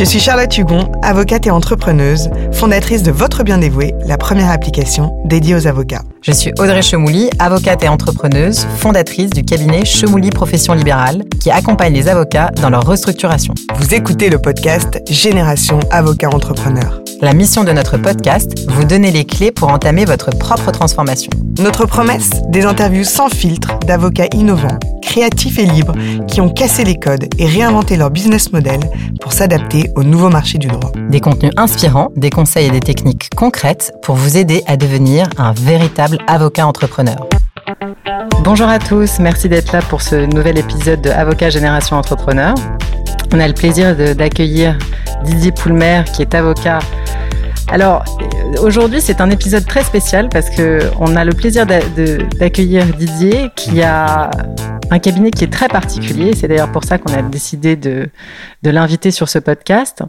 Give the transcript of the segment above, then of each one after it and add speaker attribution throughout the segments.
Speaker 1: Je suis Charlotte Hugon, avocate et entrepreneuse, fondatrice de Votre Bien Dévoué, la première application dédiée aux avocats.
Speaker 2: Je suis Audrey Chemouli, avocate et entrepreneuse, fondatrice du cabinet Chemouli Profession Libérale, qui accompagne les avocats dans leur restructuration.
Speaker 1: Vous écoutez le podcast Génération Avocat Entrepreneur.
Speaker 2: La mission de notre podcast, vous donner les clés pour entamer votre propre transformation.
Speaker 1: Notre promesse, des interviews sans filtre d'avocats innovants, créatifs et libres qui ont cassé les codes et réinventé leur business model pour s'adapter au nouveau marché du droit.
Speaker 2: Des contenus inspirants, des conseils et des techniques concrètes pour vous aider à devenir un véritable avocat entrepreneur. Bonjour à tous, merci d'être là pour ce nouvel épisode de Avocat Génération Entrepreneur. On a le plaisir d'accueillir Didier Poulmer qui est avocat alors aujourd'hui c'est un épisode très spécial parce que on a le plaisir d'accueillir Didier qui a un cabinet qui est très particulier. C'est d'ailleurs pour ça qu'on a décidé de, de l'inviter sur ce podcast.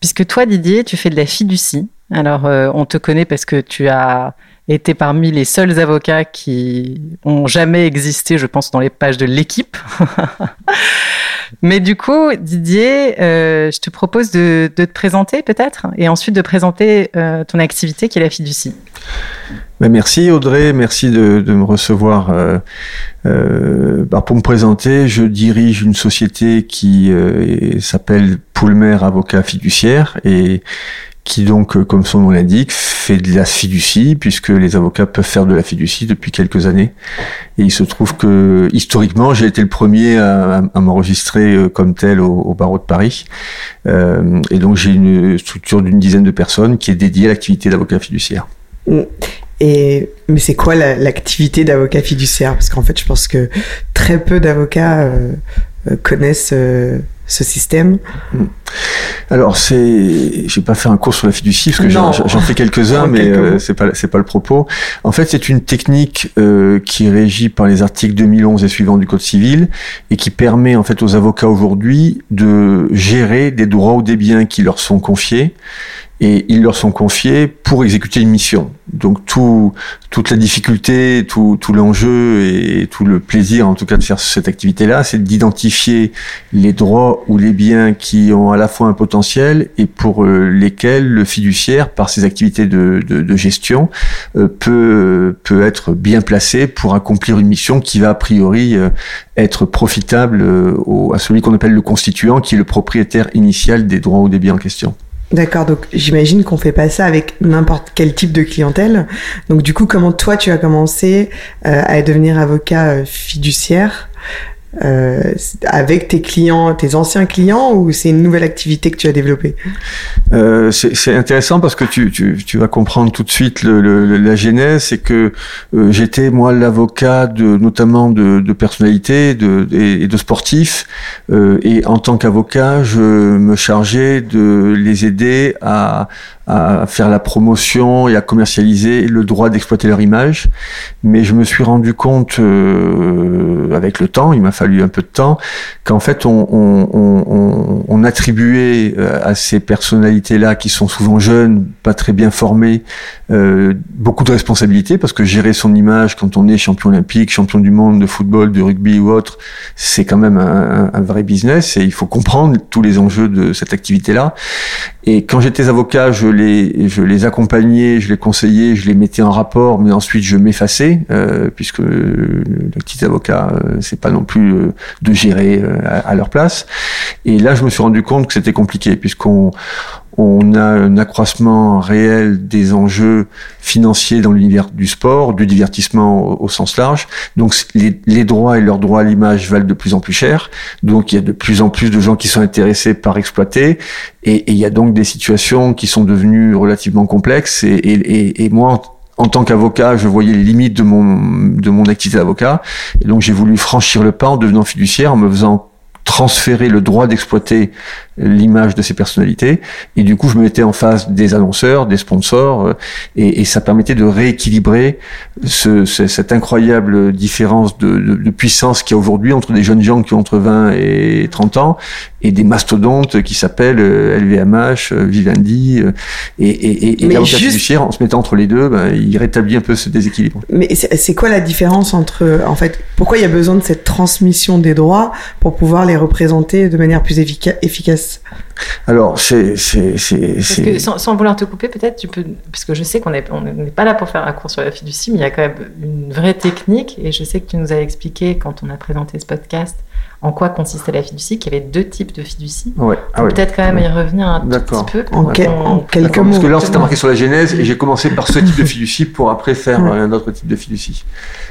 Speaker 2: Puisque toi Didier, tu fais de la fiducie. Alors euh, on te connaît parce que tu as été parmi les seuls avocats qui ont jamais existé, je pense, dans les pages de l'équipe. Mais du coup, Didier, euh, je te propose de, te présenter peut-être et ensuite de présenter euh, ton activité qui est la fiducie.
Speaker 3: Ben merci Audrey, merci de, me recevoir. Euh, bah, pour me présenter, je dirige une société qui s'appelle Poulmer Avocat Fiduciaire et qui donc, comme son nom l'indique, fait de la fiducie, puisque les avocats peuvent faire de la fiducie depuis quelques années. Et il se trouve que, historiquement, j'ai été le premier à, m'enregistrer euh, comme tel au, barreau de Paris. Euh, et donc, j'ai une structure d'une dizaine de personnes qui est dédiée à l'activité d'avocat fiduciaire.
Speaker 1: Et mais c'est quoi l'activité d'avocat fiduciaire? Parce qu'en fait, je pense que très peu d'avocats euh, connaissent ce système hmm.
Speaker 3: Alors c'est, j'ai pas fait un cours sur la fiducie parce que j'en fais quelques-uns, mais euh, c'est pas c'est pas le propos. En fait, c'est une technique euh, qui est régie par les articles 2011 et suivants du Code civil et qui permet en fait aux avocats aujourd'hui de gérer des droits ou des biens qui leur sont confiés et ils leur sont confiés pour exécuter une mission. Donc tout, toute la difficulté, tout, tout l'enjeu et tout le plaisir en tout cas de faire cette activité-là, c'est d'identifier les droits ou les biens qui ont à la fois un potentiel et pour euh, lesquels le fiduciaire, par ses activités de, de, de gestion, euh, peut, peut être bien placé pour accomplir une mission qui va a priori euh, être profitable à celui qu'on appelle le constituant, qui est le propriétaire initial des droits ou des biens en question.
Speaker 1: D'accord, donc j'imagine qu'on fait pas ça avec n'importe quel type de clientèle. Donc du coup, comment toi tu as commencé euh, à devenir avocat euh, fiduciaire? Euh, avec tes clients, tes anciens clients, ou c'est une nouvelle activité que tu as développée?
Speaker 3: Euh, C'est intéressant parce que tu, tu, tu, vas comprendre tout de suite le, le, la genèse, c'est que euh, j'étais moi l'avocat de notamment de, de personnalités de, et, de sportifs, euh, et en tant qu'avocat, je me chargeais de les aider à, à faire la promotion et à commercialiser le droit d'exploiter leur image. Mais je me suis rendu compte euh, avec le temps, il m'a fallu un peu de temps, qu'en fait on, on, on, on, attribuait euh, à ces personnalités-là qui sont souvent jeunes, pas très bien formées, euh, beaucoup de responsabilités parce que gérer son image quand on est champion olympique, champion du monde de football, de rugby ou autre, c'est quand même un, un, vrai business et il faut comprendre tous les enjeux de cette activité-là. Et quand j'étais avocat, je je les accompagnais, je les conseillais, je les mettais en rapport, mais ensuite je m'effaçais, euh, puisque le petit avocat, euh, c'est pas non plus euh, de gérer euh, à, leur place. Et là, je me suis rendu compte que c'était compliqué, puisqu'on on a un accroissement réel des enjeux financiers dans l'univers du sport, du divertissement au, sens large. Donc les, droits et leurs droits à l'image valent de plus en plus cher. Donc il y a de plus en plus de gens qui sont intéressés par exploiter. Et, il y a donc des situations qui sont devenues relativement complexes. Et, moi, en tant qu'avocat, je voyais les limites de mon, de mon activité d'avocat. Donc j'ai voulu franchir le pas en devenant fiduciaire, en me faisant transférer le droit d'exploiter l'image de ces personnalités. Et du coup, je me mettais en face des annonceurs, des sponsors, euh, et, et ça permettait de rééquilibrer ce, cette incroyable différence de, de, de puissance qu'il y a aujourd'hui entre des jeunes gens qui ont entre 20 et 30 ans et des mastodontes qui s'appellent LVMH, euh, euh, Vivendi, et, et, et, l'avocat fiduciaire, en se mettant entre les deux, ben, il rétablit un peu ce déséquilibre.
Speaker 1: Mais c'est quoi la différence entre, en fait, pourquoi il y a besoin de cette transmission des droits pour pouvoir les représenter de manière plus efficace?
Speaker 3: Alors, c'est.
Speaker 2: Sans, sans, vouloir te couper, peut-être, tu peux. Parce que je sais qu'on n'est on n'est pas là pour faire un cours sur la fiducie, mais il y a quand même une vraie technique. Et je sais que tu nous as expliqué quand on a présenté ce podcast en quoi consistait la fiducie, qu'il y avait deux types de fiducie.
Speaker 3: Ouais. Ah ouais.
Speaker 2: Peut-être quand même y revenir un petit peu.
Speaker 1: En, que, en quelques mots.
Speaker 3: Parce que là, c'était marqué sur la genèse et j'ai commencé par ce type de fiducie pour après faire ouais. un autre type de fiducie.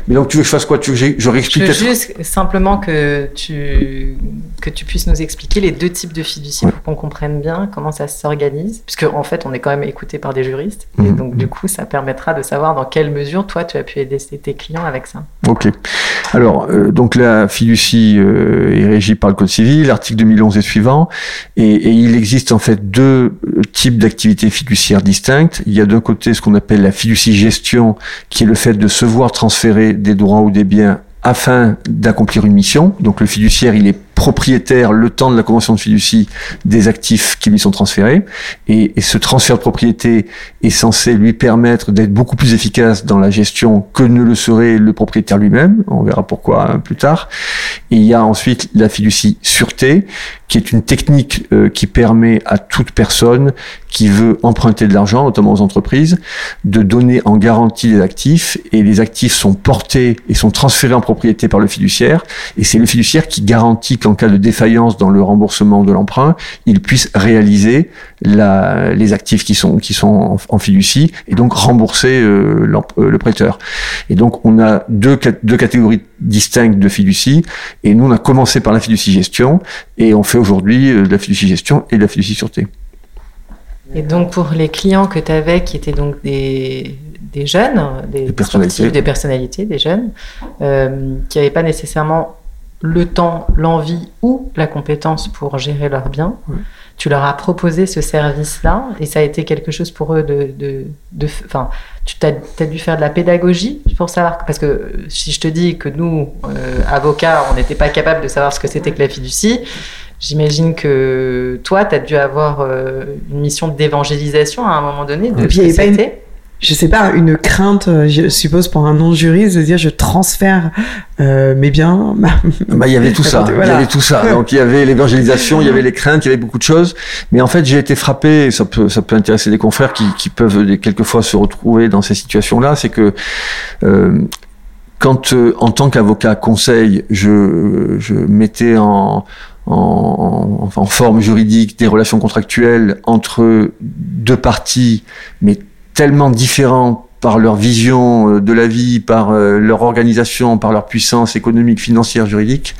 Speaker 3: Mais donc, tu veux que je fasse quoi? Tu veux que je réexplique
Speaker 2: Je veux juste simplement que tu, que tu puisses nous expliquer les deux types de fiducie ouais. pour qu'on comprenne bien comment ça s'organise. Puisque, en fait, on est quand même écouté par des juristes. Et mmh. donc, du coup, ça permettra de savoir dans quelle mesure, toi, tu as pu aider tes clients avec ça.
Speaker 3: Ok. Alors, euh, donc la fiducie euh, est régie par le Code civil, l'article 2011 et suivant, et, et, il existe en fait deux types d'activités fiduciaires distinctes. Il y a d'un côté ce qu'on appelle la fiducie gestion, qui est le fait de se voir transférer des droits ou des biens afin d'accomplir une mission. Donc le fiduciaire, il est propriétaire le temps de la convention de fiducie des actifs qui lui sont transférés. Et, ce transfert de propriété est censé lui permettre d'être beaucoup plus efficace dans la gestion que ne le serait le propriétaire lui-même. On verra pourquoi hein, plus tard. Et il y a ensuite la fiducie sûreté, qui est une technique euh, qui permet à toute personne qui veut emprunter de l'argent, notamment aux entreprises, de donner en garantie les actifs. Et les actifs sont portés et sont transférés en propriété par le fiduciaire. Et c'est le fiduciaire qui garantit qu'en cas de défaillance dans le remboursement de l'emprunt, il puisse réaliser la, les actifs qui sont, qui sont en, fiducie et donc rembourser euh, le prêteur. Et donc on a deux, deux catégories distinctes de fiducie et nous on a commencé par la fiducie gestion et on fait aujourd'hui de la fiducie gestion et de la fiducie sûreté.
Speaker 2: Et donc pour les clients que tu avais qui étaient donc des, des jeunes, des,
Speaker 3: des personnalités.
Speaker 2: Des personnalités, des jeunes, euh, qui n'avaient pas nécessairement le temps, l'envie ou la compétence pour gérer leurs biens. Tu leur as proposé ce service-là et ça a été quelque chose pour eux de... de, de enfin, tu as, as, dû faire de la pédagogie pour savoir... Parce que si je te dis que nous, euh, avocats, on n'était pas capable de savoir ce que c'était que la fiducie, J'imagine que toi, tu as dû avoir euh, une mission d'évangélisation à un moment donné. De
Speaker 1: Et puis, il n'y avait pas une, je sais pas, une crainte, je suppose, pour un non-juriste de dire je transfère euh, mes biens.
Speaker 3: bah, il y avait tout ça. Voilà. Il y avait tout ça. Donc, il y avait l'évangélisation, il y avait les craintes, il y avait beaucoup de choses. Mais en fait, j'ai été frappé, ça peut, ça peut intéresser des confrères qui, qui peuvent quelquefois se retrouver dans ces situations-là, c'est que, euh, quand, euh, en tant qu'avocat conseil, je, je mettais en, en, en, forme juridique des relations contractuelles entre deux parties, mais tellement différentes par leur vision de la vie, par leur organisation, par leur puissance économique, financière, juridique,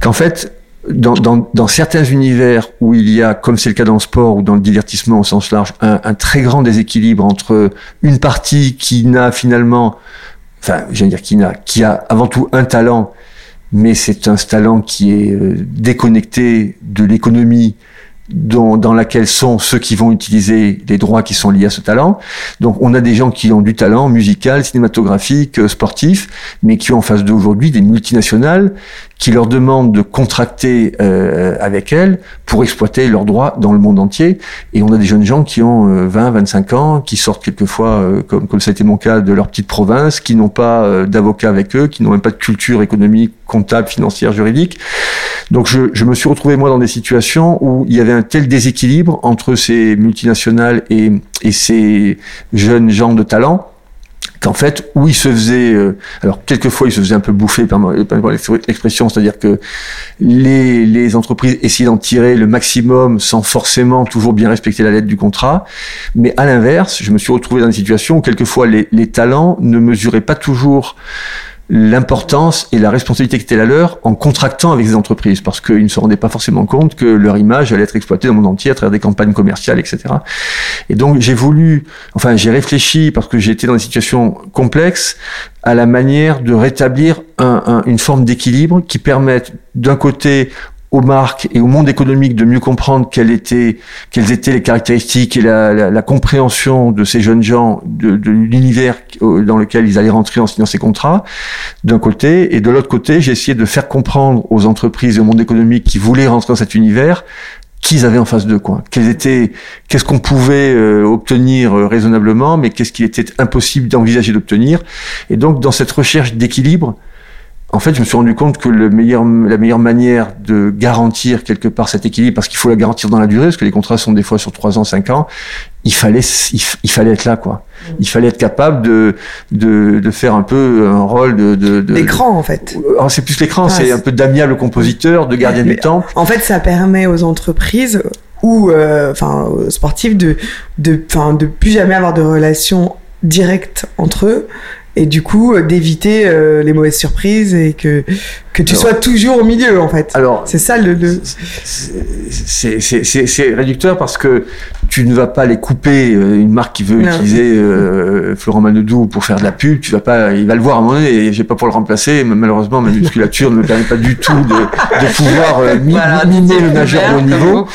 Speaker 3: qu'en fait, dans, dans, dans, certains univers où il y a, comme c'est le cas dans le sport ou dans le divertissement au sens large, un, un très grand déséquilibre entre une partie qui n'a finalement, enfin, j'allais dire qui n'a, qui a avant tout un talent mais c'est un talent qui est déconnecté de l'économie dans, laquelle sont ceux qui vont utiliser les droits qui sont liés à ce talent. Donc on a des gens qui ont du talent musical, cinématographique, sportif, mais qui ont en face d'aujourd'hui des multinationales qui leur demandent de contracter euh, avec elles pour exploiter leurs droits dans le monde entier. Et on a des jeunes gens qui ont euh, 20, 25 ans, qui sortent quelquefois, euh, comme, comme ça a été mon cas, de leur petite province, qui n'ont pas euh, d'avocat avec eux, qui n'ont même pas de culture économique, comptable, financière, juridique. Donc je, je, me suis retrouvé moi dans des situations où il y avait un tel déséquilibre entre ces multinationales et, et ces jeunes gens de talent qu'en fait, où il se faisait, euh, alors quelquefois il se faisait un peu bouffer par, par l'expression, c'est-à-dire que les, les entreprises essayaient d'en tirer le maximum sans forcément toujours bien respecter la lettre du contrat, mais à l'inverse, je me suis retrouvé dans une situation où quelquefois les, les talents ne mesuraient pas toujours l'importance et la responsabilité qui était la leur en contractant avec les entreprises parce qu'ils ne se rendaient pas forcément compte que leur image allait être exploitée dans le monde entier à travers des campagnes commerciales, etc. Et donc j'ai voulu, enfin j'ai réfléchi parce que j'étais dans une situation complexe à la manière de rétablir un, un, une forme d'équilibre qui permette d'un côté aux marques et au monde économique de mieux comprendre quelles étaient, quelles étaient les caractéristiques et la, la, la compréhension de ces jeunes gens, de, de l'univers dans lequel ils allaient rentrer en signant ces contrats, d'un côté, et de l'autre côté, j'ai essayé de faire comprendre aux entreprises et au monde économique qui voulaient rentrer dans cet univers qu'ils avaient en face d'eux, quoi. Quels étaient, qu'est-ce qu'on pouvait euh, obtenir euh, raisonnablement, mais qu'est-ce qui était impossible d'envisager d'obtenir. Et donc, dans cette recherche d'équilibre, en fait, je me suis rendu compte que le meilleur, la meilleure manière de garantir quelque part cet équilibre, parce qu'il faut la garantir dans la durée, parce que les contrats sont des fois sur trois ans, cinq ans, il fallait, il, fallait être là, quoi. Il fallait être capable de, de, de faire un peu un rôle de, de, de
Speaker 1: l'écran en fait.
Speaker 3: Oh, c'est plus l'écran, c'est un peu d'amiable compositeur, de gardien du temps.
Speaker 1: En fait, ça permet aux entreprises ou euh, enfin aux sportifs de de enfin de plus jamais avoir de relations directes entre eux et du coup euh, d'éviter euh, les mauvaises surprises et que que tu sois toujours au milieu en fait.
Speaker 3: Alors
Speaker 1: c'est ça le, le...
Speaker 3: c'est réducteur parce que tu ne vas pas les couper euh, une marque qui veut utiliser euh, Florent Manodou pour faire de la pub, tu vas pas il va le voir à un moment donné et j'ai pas pour le remplacer malheureusement ma musculature ne me permet pas du tout de, de pouvoir euh, miner le nageur de haut niveau.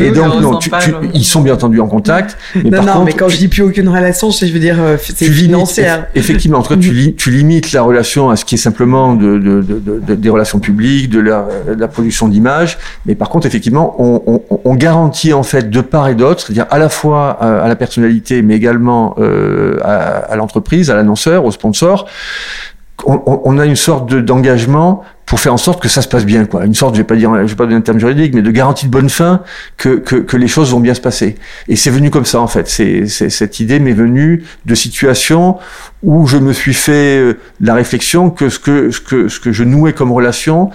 Speaker 3: Et donc non, tu, tu, ils sont bien entendu en contact
Speaker 1: mais non, non, mais quand je dis plus aucune relation, je veux dire c'est financière.
Speaker 3: Effectivement, en tout cas tu, tu limites la relation à ce qui est simplement de, de, de des relations publiques, de la, production d'images. Mais par contre, effectivement, on, garantit en fait de part et d'autre, c'est-à-dire à la fois euh, à, la personnalité, mais également euh, à l'entreprise, à l'annonceur, au sponsor, on, on, a une sorte d'engagement pour faire en sorte que ça se passe bien, quoi. Une sorte, je vais pas dire, je vais pas donner un terme juridique, mais de garantie de bonne fin que, que, que les choses vont bien se passer. Et c'est venu comme ça, en fait. C'est, cette idée m'est venue de situations où je me suis fait euh, la réflexion que ce que, ce que, ce que je nouais comme relation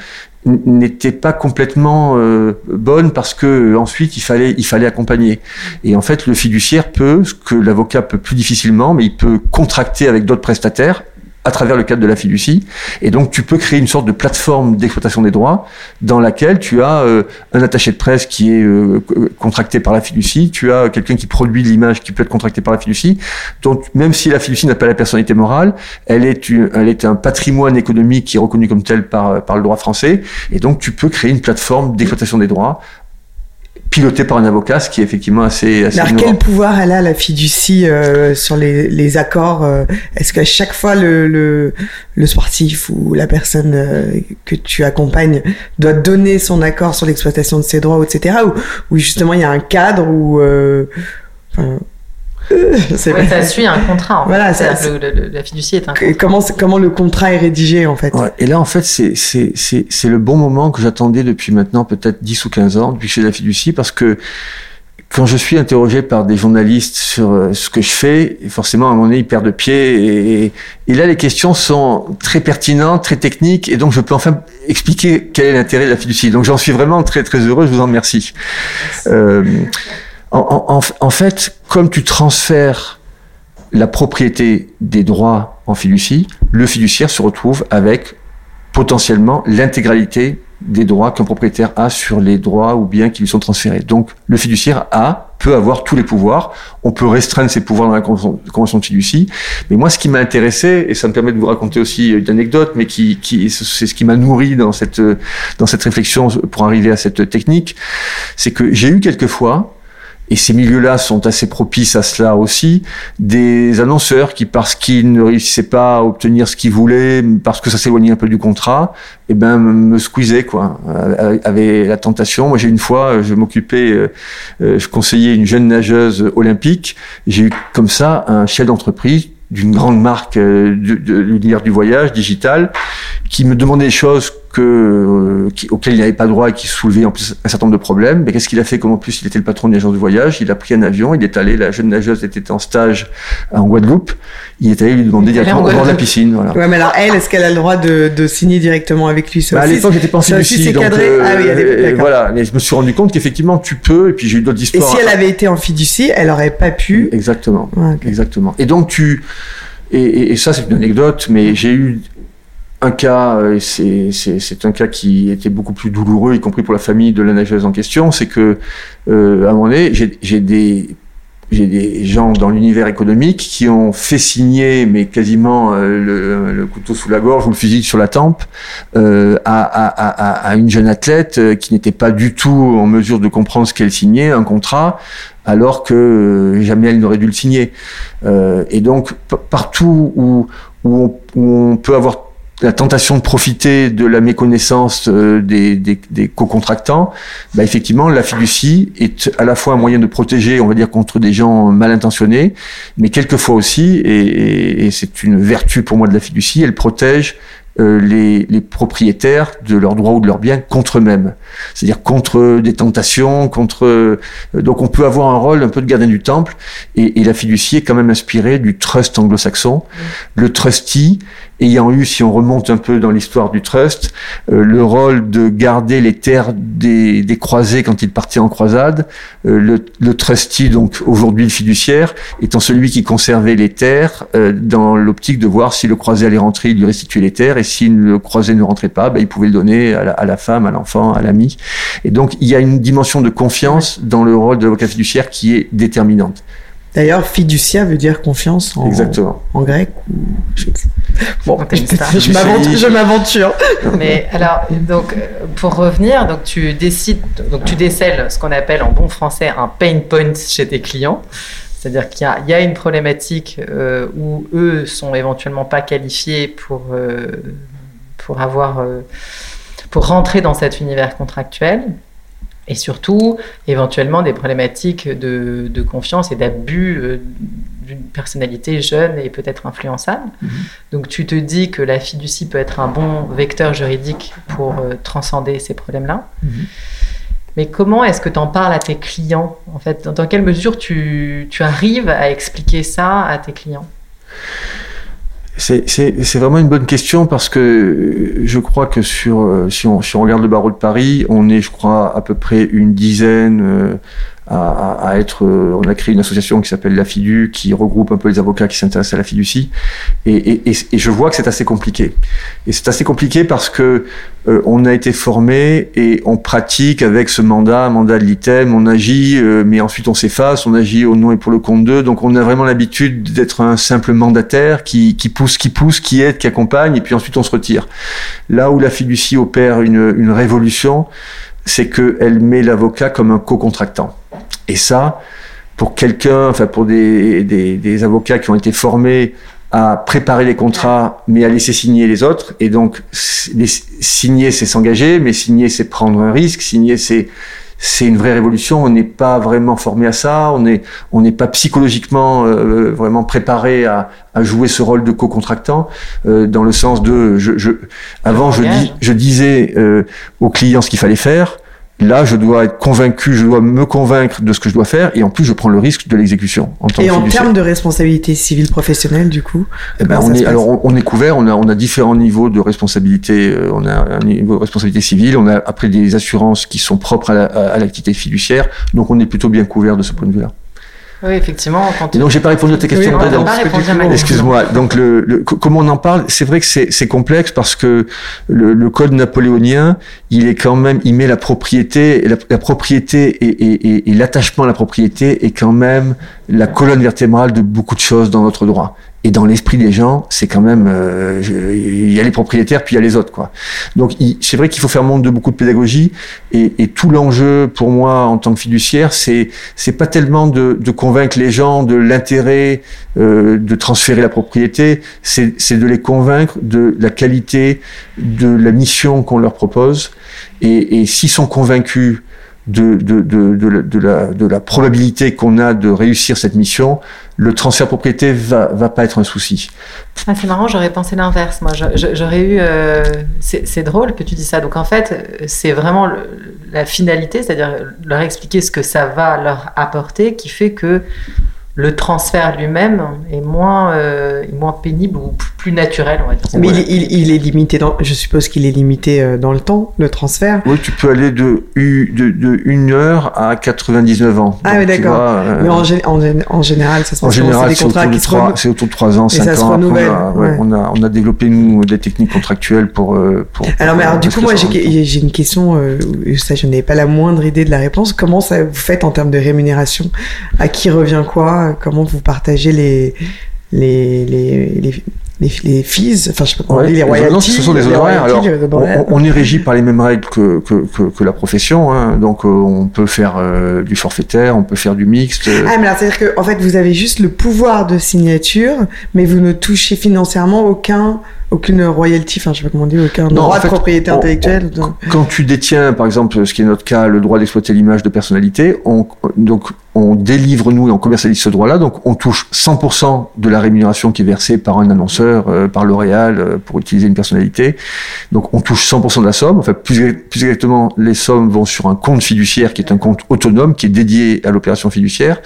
Speaker 3: n'était pas complètement euh, bonne parce que ensuite il fallait il fallait accompagner et en fait le fiduciaire peut ce que l'avocat peut plus difficilement mais il peut contracter avec d'autres prestataires à travers le cadre de la fiducie. Et donc, tu peux créer une sorte de plateforme d'exploitation des droits dans laquelle tu as euh, un attaché de presse qui est euh, contracté par la fiducie, tu as quelqu'un qui produit l'image qui peut être contracté par la fiducie. Donc, même si la fiducie n'a pas la personnalité morale, elle est, elle est un patrimoine économique qui est reconnu comme tel par, par le droit français. Et donc, tu peux créer une plateforme d'exploitation des droits piloté par un avocat, ce qui est effectivement assez, assez
Speaker 1: Alors, quel pouvoir elle a, la fiducie, euh, sur les, les accords euh, Est-ce qu'à chaque fois, le, le, le, sportif ou la personne euh, que tu accompagnes doit donner son accord sur l'exploitation de ses droits, etc. Ou, ou justement, il y a un cadre où... Euh,
Speaker 2: ouais, ça suit un contrat. En voilà, fait. Ça, le, le, la fiducie est un contrat.
Speaker 1: Comment, comment le contrat est rédigé, en fait.
Speaker 3: Ouais, et là, en fait, c'est le bon moment que j'attendais depuis maintenant peut-être 10 ou 15 ans, depuis que j'ai la fiducie, parce que quand je suis interrogé par des journalistes sur euh, ce que je fais, forcément, à un moment donné, ils perdent pied. Et, et là, les questions sont très pertinentes, très techniques, et donc je peux enfin expliquer quel est l'intérêt de la fiducie. Donc j'en suis vraiment très, très heureux, je vous en remercie. Euh, en, en, fait, comme tu transfères la propriété des droits en fiducie, le fiduciaire se retrouve avec potentiellement l'intégralité des droits qu'un propriétaire a sur les droits ou biens qui lui sont transférés. Donc le fiduciaire a, peut avoir tous les pouvoirs. On peut restreindre ses pouvoirs dans la convention de fiducie. Mais moi, ce qui m'a intéressé, et ça me permet de vous raconter aussi une anecdote, mais qui, qui c'est ce qui m'a nourri dans cette, dans cette réflexion pour arriver à cette technique, c'est que j'ai eu quelquefois et ces milieux-là sont assez propices à cela aussi, des annonceurs qui, parce qu'ils ne réussissaient pas à obtenir ce qu'ils voulaient, parce que ça s'éloignait un peu du contrat, eh ben, me squeezaient, quoi, euh, avaient la tentation. Moi, j'ai une fois, je m'occupais, euh, euh, je conseillais une jeune nageuse olympique, j'ai eu comme ça un chef d'entreprise d'une grande marque de, de l'univers du voyage digital qui me demandait des choses que, euh, qui, auquel il n'avait pas droit et qui soulevait en plus un certain nombre de problèmes. Mais qu'est-ce qu'il a fait? Comme en plus il était le patron d'une agence de voyage, il a pris un avion, il est allé, la jeune nageuse était en stage en Guadeloupe, il est allé lui demander directement au bord de la piscine. Voilà.
Speaker 1: Ouais, mais alors elle, est-ce qu'elle a le droit de, de signer directement avec lui?
Speaker 3: Bah, À l'époque, j'étais pas en donc
Speaker 1: euh, ah, oui,
Speaker 3: voilà. Mais je me suis rendu compte qu'effectivement tu peux, et puis j'ai eu d'autres histoires.
Speaker 1: Et si elle avait été en fiducie, elle aurait pas pu.
Speaker 3: Exactement, exactement. Et donc tu et, et, et ça c'est une anecdote, mais j'ai eu un cas, euh, c'est un cas qui était beaucoup plus douloureux, y compris pour la famille de la nageuse en question, c'est que euh, à un moment donné, j'ai des gens dans l'univers économique qui ont fait signer, mais quasiment euh, le, couteau sous la gorge ou le fusil sur la tempe, à, une jeune athlète qui n'était pas du tout en mesure de comprendre ce qu'elle signait, un contrat, alors que jamais elle n'aurait dû le signer. et donc partout où, où on peut avoir la tentation de profiter de la méconnaissance euh, des, des, des co-contractants, bah effectivement, la fiducie est à la fois un moyen de protéger, on va dire, contre des gens mal intentionnés, mais quelquefois aussi, et, et c'est une vertu pour moi de la fiducie, elle protège euh, les, les, propriétaires de leurs droits ou de leurs biens contre eux-mêmes. C'est-à-dire contre des tentations, contre... Euh, donc on peut avoir un rôle un peu de gardien du temple, et, et la fiducie est quand même inspirée du trust anglo-saxon. Le trustee, ayant eu, si on remonte un peu dans l'histoire du trust, euh, le rôle de garder les terres des, des croisés quand ils partaient en croisade, euh, le, le, trustee, donc aujourd'hui le fiduciaire, étant celui qui conservait les terres euh, dans l'optique de voir si le croisé allait rentrer, il lui restituait les terres, et si le croisé ne rentrait pas, ben, il pouvait le donner à la, à la femme, à l'enfant, à l'ami. Et donc il y a une dimension de confiance dans le rôle de l'avocat fiduciaire qui est déterminante.
Speaker 1: D'ailleurs, fiducia veut dire confiance en,
Speaker 3: Exactement.
Speaker 1: en grec. Bon, je m'aventure.
Speaker 2: Mais alors, donc, pour revenir, donc tu décides, donc tu décèles ce qu'on appelle en bon français un pain point chez tes clients. C'est-à-dire qu'il y, y, a une problématique euh, où eux sont éventuellement pas qualifiés pour euh, pour avoir euh, pour rentrer dans cet univers contractuel et surtout éventuellement des problématiques de, de confiance et d'abus euh, d'une personnalité jeune et peut-être influençable. Mmh. Donc tu te dis que la fiducie peut être un bon vecteur juridique pour euh, transcender ces problèmes-là. Mmh. Mais comment est-ce que tu en parles à tes clients En fait, dans, dans quelle mesure tu, tu arrives à expliquer ça à tes clients?
Speaker 3: C'est vraiment une bonne question parce que je crois que sur si on, si on regarde le barreau de Paris, on est, je crois, à peu près une dizaine euh, à, à, être. Euh, on a créé une association qui s'appelle la FIDU, qui regroupe un peu les avocats qui s'intéressent à la fiducie, et, et, et, et, je vois que c'est assez compliqué. Et c'est assez compliqué parce que euh, on a été formé et on pratique avec ce mandat, mandat de l'item, on agit, euh, mais ensuite on s'efface, on agit au nom et pour le compte d'eux. Donc on a vraiment l'habitude d'être un simple mandataire qui, qui pousse, qui pousse, qui aide, qui accompagne, et puis ensuite on se retire. Là où la fiducie opère une, une révolution, c'est qu'elle met l'avocat comme un co-contractant. Et ça, pour quelqu'un, enfin pour des, des, des, avocats qui ont été formés à préparer les contrats, mais à laisser signer les autres, et donc les, signer, c'est s'engager, mais signer, c'est prendre un risque, signer, c'est c'est une vraie révolution. On n'est pas vraiment formé à ça. On n'est on n'est pas psychologiquement euh, vraiment préparé à, à, jouer ce rôle de co-contractant euh, dans le sens de je, je avant je, dis, je disais euh, aux clients ce qu'il fallait faire. Là, je dois être convaincu, je dois me convaincre de ce que je dois faire, et en plus, je prends le risque de l'exécution.
Speaker 1: En et en termes de responsabilité civile professionnelle, du coup,
Speaker 3: eh ben, on est, alors on, on, est couvert, on a, on a différents niveaux de responsabilité. Euh, on a un niveau de responsabilité civile, on a après des assurances qui sont propres à l'activité la, fiduciaire, donc on est plutôt bien couvert de ce point de vue-là.
Speaker 2: Oui, effectivement. Quand
Speaker 3: donc, j'ai pas répondu à tes questions.
Speaker 2: Oui,
Speaker 3: Excuse-moi. Donc, le, le, comment on en parle C'est vrai que c'est complexe parce que le, le, code napoléonien, il est quand même, il met la propriété, la, la propriété et, et, et, et l'attachement à la propriété est quand même la colonne vertébrale de beaucoup de choses dans notre droit. Et dans l'esprit des gens, c'est quand même, euh, il y a les propriétaires, puis il y a les autres, quoi. Donc, c'est vrai qu'il faut faire montre de beaucoup de pédagogie, et, et tout l'enjeu pour moi en tant que fiduciaire, c'est c'est pas tellement de, de, convaincre les gens de l'intérêt euh, de transférer la propriété, c'est de les convaincre de la qualité de la mission qu'on leur propose, et, et s'ils sont convaincus de, de, de, de, de la, de la probabilité qu'on a de réussir cette mission, le transfert de propriété va, va pas être un souci.
Speaker 2: Ah, c'est marrant, j'aurais pensé l'inverse. Moi, j'aurais eu. Euh, c'est drôle que tu dis ça. Donc, en fait, c'est vraiment la finalité, c'est-à-dire leur expliquer ce que ça va leur apporter, qui fait que le transfert lui-même est moins, euh, moins pénible ou plus naturel, on va dire.
Speaker 1: Mais il, il, il, est limité dans, je suppose qu'il est limité euh, dans le temps, le transfert.
Speaker 3: Oui, tu peux aller de, de, de 1 heure à 99 ans.
Speaker 1: Ah oui, d'accord. Euh, Mais en, en, en, général, ça se passe
Speaker 3: En général, c'est autour, de 3, c'est autour de 3 ans, 5 ans.
Speaker 1: Renouvelle,
Speaker 3: on, a, ouais. on, a, on a développé, nous, des techniques contractuelles pour... euh, pour
Speaker 1: alors, mais alors, du coup, moi, j'ai une question, euh, ça, je n'ai pas la moindre idée de la réponse. Comment ça vous faites en termes de rémunération? À qui revient quoi? Comment vous partagez les, les, les, les les, les fees, enfin je sais pas comment
Speaker 3: ouais,
Speaker 1: les royalties.
Speaker 3: ce sont des honoraires. Alors, on, on, est régi par les mêmes règles que, que, que, que la profession, hein. donc euh, on peut faire euh, du forfaitaire, on peut faire du mixte.
Speaker 1: Ah mais c'est-à-dire que en fait vous avez juste le pouvoir de signature, mais vous ne touchez financièrement aucun aucune royalty, enfin je sais pas comment dire, aucun
Speaker 3: non,
Speaker 1: droit
Speaker 3: en fait,
Speaker 1: de propriété
Speaker 3: on,
Speaker 1: intellectuelle.
Speaker 3: Quand tu détiens, par exemple, ce qui est notre cas, le droit d'exploiter l'image de personnalité, on, donc on délivre nous et on commercialise ce droit-là, donc on touche 100% de la rémunération qui est versée par un annonceur euh, par L'Oréal euh, pour utiliser une personnalité. Donc on touche 100% de la somme. Enfin, plus, plus exactement, les sommes vont sur un compte fiduciaire qui est un compte autonome qui est dédié à l'opération fiduciaire.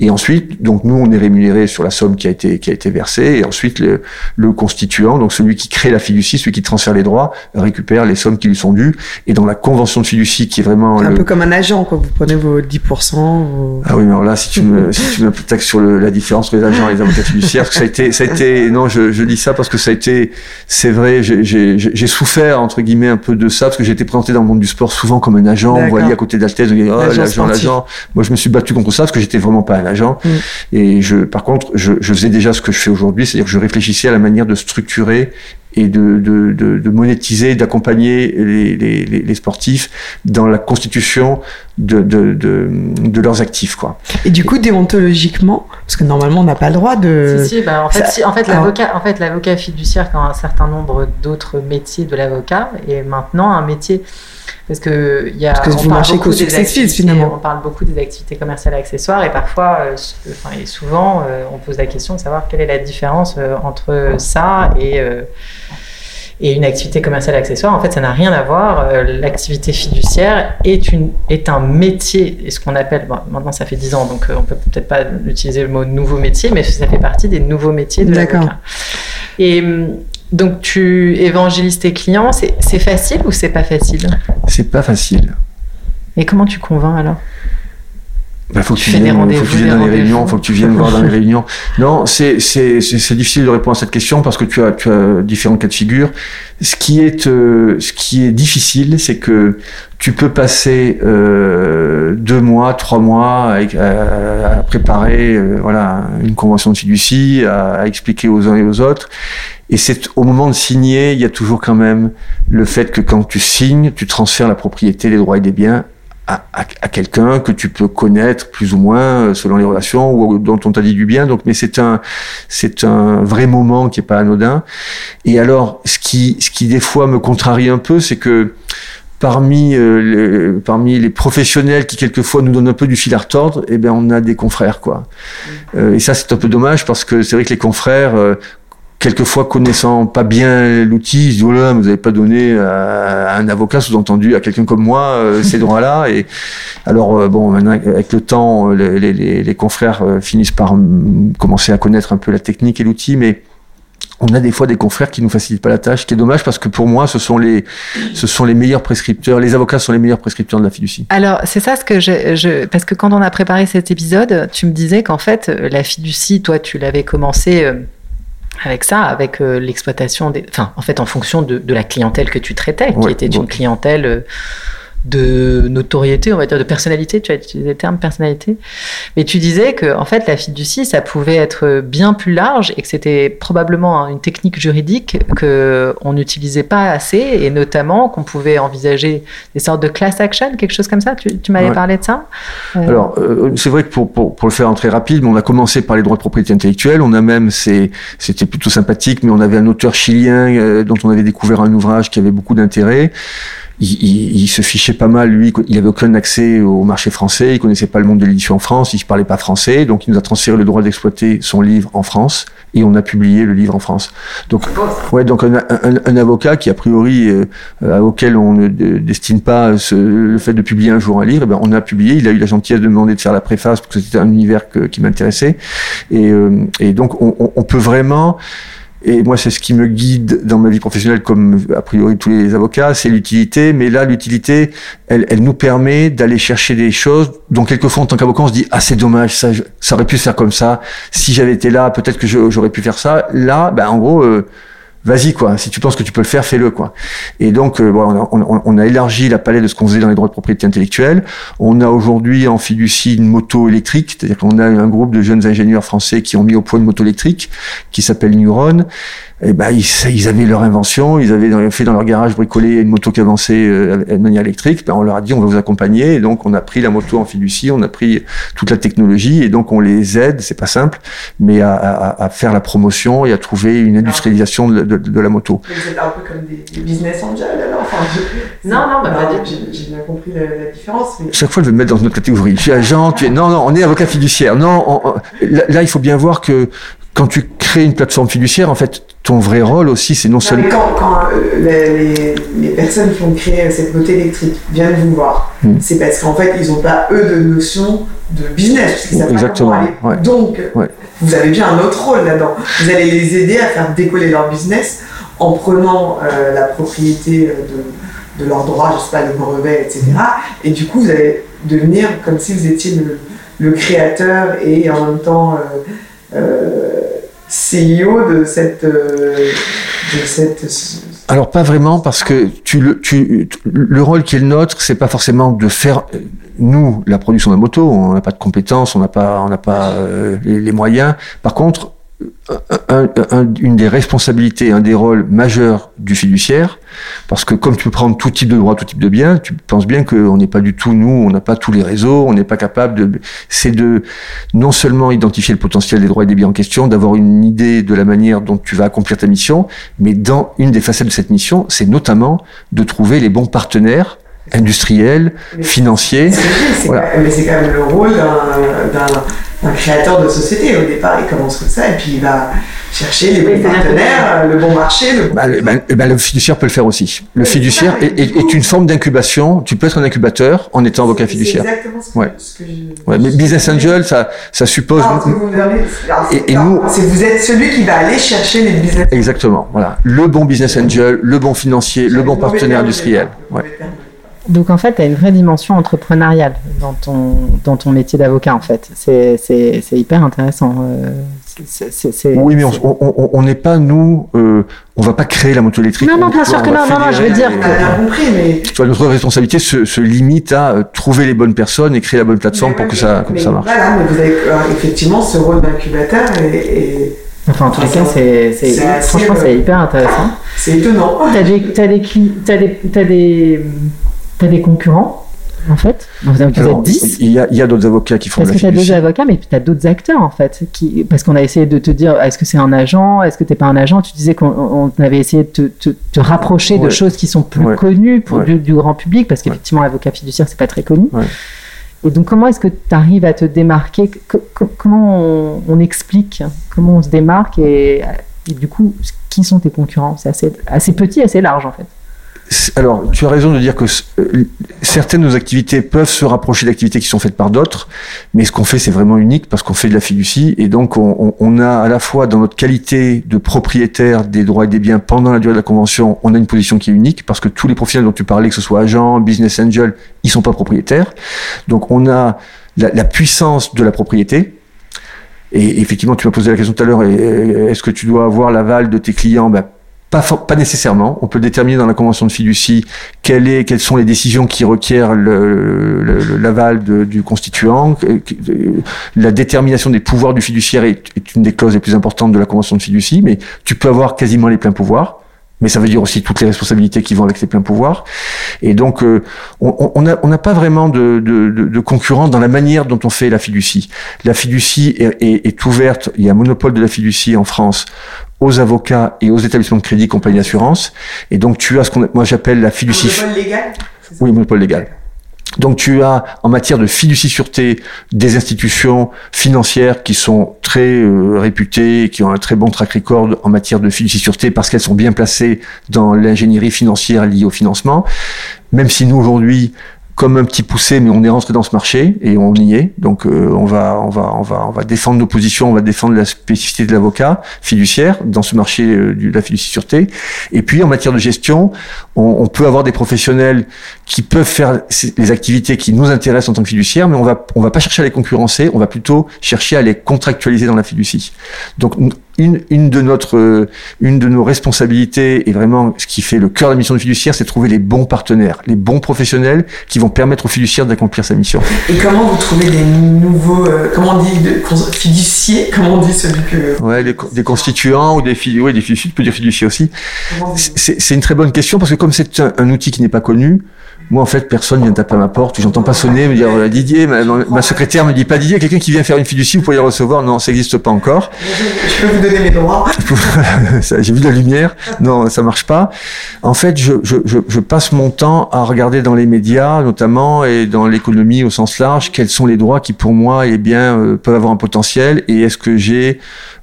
Speaker 3: Et ensuite, donc nous, on est rémunéré sur la somme qui a été qui a été versée. Et ensuite, le, le constituant, donc celui qui crée la fiducie, celui qui transfère les droits, récupère les sommes qui lui sont dues. Et dans la convention de fiducie, qui est vraiment
Speaker 1: un peu comme un agent, quoi. Vous prenez vos 10%.
Speaker 3: Ah oui, mais alors là, si tu me si tu me taxes sur le, la différence entre les agents et les avocats fiduciaires, ça a été ça a été non, je, je dis ça parce que ça a été c'est vrai, j'ai souffert entre guillemets un peu de ça parce que j'ai été présenté dans le monde du sport souvent comme un agent. Vous voyez à côté on dit oh, l'agent, l'agent. Moi, je me suis battu contre ça parce que j'étais vraiment pas un agent. Mm. Et je, par contre, je, je faisais déjà ce que je fais aujourd'hui, c'est-à-dire que je réfléchissais à la manière de structurer et de, de, de, de monétiser, d'accompagner les, les, les, sportifs dans la constitution de, de, de, leurs actifs. Quoi.
Speaker 1: Et du coup, déontologiquement, parce que normalement, on n'a pas le droit de...
Speaker 2: Si, si, bah, en, fait, si, en fait, l'avocat, en fait, l'avocat fiduciaire a un certain nombre d'autres métiers de l'avocat, et maintenant un métier parce que il y a
Speaker 1: Parce que vous marchez qu'au succès finalement.
Speaker 2: On parle beaucoup des activités commerciales accessoires et parfois, euh, enfin, et souvent, euh, on pose la question de savoir quelle est la différence euh, entre ça et et une activité commerciale accessoire, en fait, ça n'a rien à voir. L'activité fiduciaire est, une, est un métier, et ce qu'on appelle, maintenant ça fait 10 ans, donc on peut peut-être pas utiliser le mot nouveau métier, mais ça fait partie des nouveaux métiers de l'avocat. Et hum, donc tu évangélises tes clients, c'est facile ou c'est pas facile?
Speaker 3: C'est pas facile.
Speaker 2: Et comment tu convaincs alors?
Speaker 3: Bah, faut, que tu viennes, faut que tu viennes dans les réunions, faut que tu viennes voir dans les réunions. Non, c'est difficile de répondre à cette question parce que tu as, tu as différents cas de figure. Ce qui est, euh, ce qui est difficile, c'est que tu peux passer euh, deux mois, trois mois à, à, préparer euh, voilà une convention de fiducie, à, à expliquer aux uns et aux autres. Et c'est au moment de signer, il y a toujours quand même le fait que quand tu signes, tu transfères la propriété, les droits et des biens à, à, à quelqu'un que tu peux connaître plus ou moins euh, selon les relations ou dont on t'a dit du bien. Donc, mais c'est un, c'est un vrai moment qui est pas anodin. Et alors, ce qui, ce qui des fois me contrarie un peu, c'est que parmi euh, les, parmi les professionnels qui quelqueisfois nous donnent un peu du fil à retordre, eh ben on a des confrères quoi. Mmh. Euh, et ça c'est un peu dommage parce que c'est vrai que les confrères euh, quelquefois connaissant pas bien l'outil, ils disent oh là, vous n'avez pas donné à, un avocat, sous-entendu à quelqu'un comme moi, euh, ces droits-là. Et alors euh, bon, maintenant avec le temps, les, les, les confrères euh, finissent par commencer à connaître un peu la technique et l'outil, mais on a des fois des confrères qui nous facilitent pas la tâche, ce qui est dommage parce que pour moi, ce sont les, ce sont les meilleurs prescripteurs. Les avocats sont les meilleurs prescripteurs de la fiducie.
Speaker 2: Alors, c'est ça ce que je, je, parce que quand on a préparé cet épisode, tu me disais qu'en fait, la fiducie, toi, tu l'avais commencé avec ça, avec euh, l'exploitation des, enfin, en fait, en fonction de, de, la clientèle que tu traitais, qui était une clientèle euh, de notoriété, on va dire, de personnalité, tu as utilisé le terme personnalité, mais tu disais que en fait la fiducie, ça pouvait être bien plus large et que c'était probablement une technique juridique que on n'utilisait pas assez et notamment qu'on pouvait envisager des sortes de class action, quelque chose comme ça. Tu, tu m'avais ouais. parlé de ça
Speaker 3: euh... Alors euh, c'est vrai que pour, pour, pour, le faire en très rapide, on a commencé par les droits de propriété intellectuelle, on a même, c'était plutôt sympathique, mais on avait un auteur chilien euh, dont on avait découvert un ouvrage qui avait beaucoup d'intérêt il, il, se fichait pas mal, lui, il avait aucun accès au marché français, il connaissait pas le monde de l'édition en France, il parlait pas français, donc il nous a transféré le droit d'exploiter son livre en France, et on a publié le livre en France. Donc, ouais, donc un, un, un avocat qui a priori euh, auquel on ne destine pas ce, le fait de publier un jour un livre, eh ben on a publié. Il a eu la gentillesse de demander de faire la préface parce que c'était un univers que, qui m'intéressait, et, euh, et donc on, on peut vraiment et moi, c'est ce qui me guide dans ma vie professionnelle, comme a priori tous les avocats, c'est l'utilité. Mais là, l'utilité, elle, elle, nous permet d'aller chercher des choses dont quelquefois, en tant qu'avocat, on se dit ah c'est dommage, ça, ça aurait pu se faire comme ça. Si j'avais été là, peut-être que j'aurais pu faire ça. Là, ben en gros. Euh, vas-y quoi. Si tu penses que tu peux le faire, fais-le quoi. Et donc euh, on, a, on, a, élargi la palette de ce qu'on faisait dans les droits de propriété intellectuelle. On a aujourd'hui en fiducie une moto électrique, c'est-à-dire qu'on a un groupe de jeunes ingénieurs français qui ont mis au point une moto électrique qui s'appelle Neuron eh ben, ils, ils, avaient leur invention, ils avaient fait dans leur garage bricolé une moto qui avançait euh, de manière électrique. Ben, on leur a dit on va vous accompagner, et donc on a pris la moto en fiducie, on a pris toute la technologie, et donc on les aide, c'est pas simple, mais à, à, à, faire la promotion et à trouver une industrialisation de, de, de la moto.
Speaker 1: Vous êtes un peu comme des, des business angels alors enfin,
Speaker 2: je... Non, non, bah,
Speaker 1: j'ai bien compris la, la différence. Mais...
Speaker 3: Chaque fois, je vais me mettre dans une autre catégorie. Je suis agent, tu es... non, non, on est avocat fiduciaire. Non, on, on... Là, là, il faut bien voir que quand tu crées une plateforme fiduciaire, en fait, ton vrai rôle aussi, c'est non, seulement.
Speaker 1: Quand, quand les, les, personnes qui ont créé cette beauté électrique viennent vous voir, hmm. c'est parce qu'en fait, ils n'ont pas, eux, de notion de business.
Speaker 3: Exactement.
Speaker 1: Donc, vous avez bien un autre rôle là-dedans. Vous allez les aider à faire décoller leur business en prenant euh, la propriété de, de leurs droits, je sais pas, les brevets, etc. Et du coup, vous allez devenir comme si vous étiez le, le créateur et en même temps euh, euh, CEO de cette, de cette
Speaker 3: alors pas vraiment parce que tu le, tu, le rôle qui est le nôtre, c'est pas forcément de faire nous la production de moto. On n'a pas de compétences, on n'a pas, on n'a pas les, moyens. Par contre, une des responsabilités, un des rôles majeurs du fiduciaire, parce que comme tu peux prendre tout type de droit, tout type de bien, tu penses bien qu'on n'est pas du tout nous, on n'a pas tous les réseaux, on n'est pas capable de. C'est de non seulement identifier le potentiel des droits et des biens en question, d'avoir une idée de la manière dont tu vas accomplir ta mission, mais dans une des facettes de cette mission, c'est notamment de trouver les bons partenaires industriels, financiers.
Speaker 1: Mais c'est quand même le rôle d'un un créateur de société. Au départ, il commence comme ça et puis il va chercher les bons partenaires, le bon marché. Le,
Speaker 3: bah, bah, bah, le fiduciaire peut le faire aussi. Le fiduciaire est, une forme d'incubation. Tu peux être un incubateur en étant avocat fiduciaire.
Speaker 1: C'est exactement ce que, ouais. ce que
Speaker 3: je, ouais, mais business angel, ça, ça suppose.
Speaker 1: Ah, vous et, nous, c'est vous êtes celui qui va aller chercher les business.
Speaker 3: Exactement. Voilà, le bon business angel, le bon financier, le bon partenaire industriel. Ouais.
Speaker 2: Donc en fait, tu as une vraie dimension entrepreneuriale dans ton, dans ton métier d'avocat, en fait. C'est hyper intéressant. Euh,
Speaker 3: oui, mais on n'est pas, nous, euh, on va pas créer la moto électrique.
Speaker 2: Non, non, bien sûr que non, non, non, je veux dire
Speaker 1: que... compris, mais...
Speaker 3: notre responsabilité se, se, limite à euh, trouver les bonnes personnes et créer la bonne plateforme pour que ça, ça marche.
Speaker 1: Voilà, mais vous avez effectivement ce rôle d'incubateur et,
Speaker 2: Enfin, en tous les cas, c'est, franchement, c'est hyper intéressant.
Speaker 1: C'est étonnant.
Speaker 2: T'as des, des, des, as des, tu des concurrents, en fait. Vous êtes 10
Speaker 3: Il y a, a d'autres avocats qui font
Speaker 2: Parce que tu as d'autres avocats, mais tu as d'autres acteurs, en fait. Qui, parce qu'on a essayé de te dire est-ce que c'est un agent Est-ce que tu n'es pas un agent? Tu disais qu'on avait essayé de te, te, rapprocher de choses qui sont plus connues pour du, grand public, parce qu'effectivement, l'avocat fiduciaire, c'est pas très connu. Et donc, comment est-ce que tu arrives à te démarquer? Comment on, explique? Comment on se démarque? Et, du coup, qui sont tes concurrents? C'est assez, assez petit, assez large, en fait
Speaker 3: alors, tu as raison de dire que euh, certaines de nos activités peuvent se rapprocher d'activités qui sont faites par d'autres, mais ce qu'on fait, c'est vraiment unique parce qu'on fait de la fiducie et donc on, a à la fois dans notre qualité de propriétaire des droits et des biens pendant la durée de la convention, on a une position qui est unique parce que tous les profils dont tu parlais, que ce soit agent, business angel, ils sont pas propriétaires. Donc on a la, la puissance de la propriété, et effectivement, tu m'as posé la question tout à l'heure, est-ce que tu dois avoir l'aval de tes clients? Ben, pas, pas nécessairement. On peut déterminer dans la convention de fiducie quelles sont les décisions qui requièrent l'aval du constituant. La détermination des pouvoirs du fiduciaire est, une des clauses les plus importantes de la convention de fiducie, mais tu peux avoir quasiment les pleins pouvoirs mais ça veut dire aussi toutes les responsabilités qui vont avec ces pleins pouvoirs. Et donc, euh, on n'a on pas vraiment de, de, de, concurrence dans la manière dont on fait la fiducie. La fiducie est, est, est, ouverte, il y a un monopole de la fiducie en France aux avocats et aux établissements de crédit, compagnie d'assurance. Et donc, tu as ce qu'on moi j'appelle la fiducie.
Speaker 1: Monopole légal
Speaker 3: Oui, monopole légal. Donc tu as en matière de fiducie sûreté des institutions financières qui sont très euh, réputées, qui ont un très bon track record en matière de fiducie sûreté parce qu'elles sont bien placées dans l'ingénierie financière liée au financement. Même si nous aujourd'hui comme un petit poussé, mais on est rentré dans ce marché et on y est. Donc euh, on va, on va, on va, on va défendre nos positions, on va défendre la spécificité de l'avocat fiduciaire dans ce marché euh, de la fiducie sûreté. Et puis en matière de gestion, on, on, peut avoir des professionnels qui peuvent faire les activités qui nous intéressent en tant que fiduciaire, mais on va, on va pas chercher à les concurrencer, on va plutôt chercher à les contractualiser dans la fiducie. Donc une, une, de notre, euh, une de nos responsabilités et vraiment ce qui fait le cœur de la mission du fiduciaire, c'est de trouver les bons partenaires, les bons professionnels qui vont permettre au fiduciaire d'accomplir sa mission.
Speaker 1: Et comment vous trouvez des nouveaux, euh, comment on dit, de, fiduciers, comment on dit celui que...
Speaker 3: Ouais, des, constituants ou des, ouais, des fiduciaires, tu peux dire fiduciers aussi. C'est une très bonne question parce que comme c'est un, un outil qui n'est pas connu, moi, en fait, personne vient taper à ma porte. J'entends pas sonner, me dire voilà, Didier. Ma, secrétaire me dit pas Didier. Quelqu'un qui vient faire une fiducie, vous pouvez la recevoir. Non, ça n'existe pas encore.
Speaker 1: Je peux vous donner mes droits.
Speaker 3: J'ai vu de la lumière. Non, ça marche pas. En fait, je, je, je, passe mon temps à regarder dans les médias, notamment, et dans l'économie au sens large, quels sont les droits qui, pour moi, eh bien, euh, peuvent avoir un potentiel et est-ce que j'ai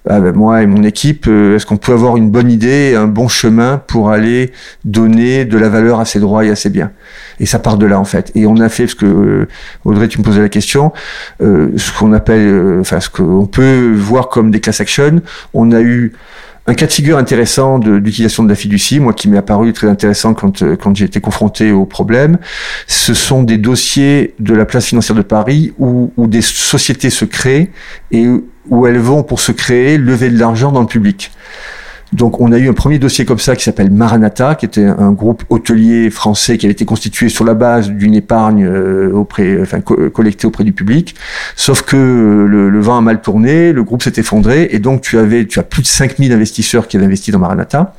Speaker 3: avec moi et mon équipe, est-ce qu'on peut avoir une bonne idée, un bon chemin pour aller donner de la valeur à ces droits et à ces biens? Et ça part de là en fait. Et on a fait, ce que Audrey, tu me posais la question, ce qu'on appelle, enfin ce qu'on peut voir comme des class actions. On a eu un cas de figure intéressant d'utilisation de, la fiducie, moi qui m'est apparu très intéressant quand, euh, quand j'ai été confronté au problème, ce sont des dossiers de la place financière de Paris où, où des sociétés se créent et où elles vont pour se créer lever de l'argent dans le public. Donc on a eu un premier dossier comme ça qui s'appelle Maranatha, qui était un groupe hôtelier français qui avait été constitué sur la base d'une épargne euh, auprès, enfin collectée auprès du public. Sauf que le, vent a mal tourné, le groupe s'est effondré et donc tu avais, as plus de 5000 investisseurs qui avaient investi dans Maranatha.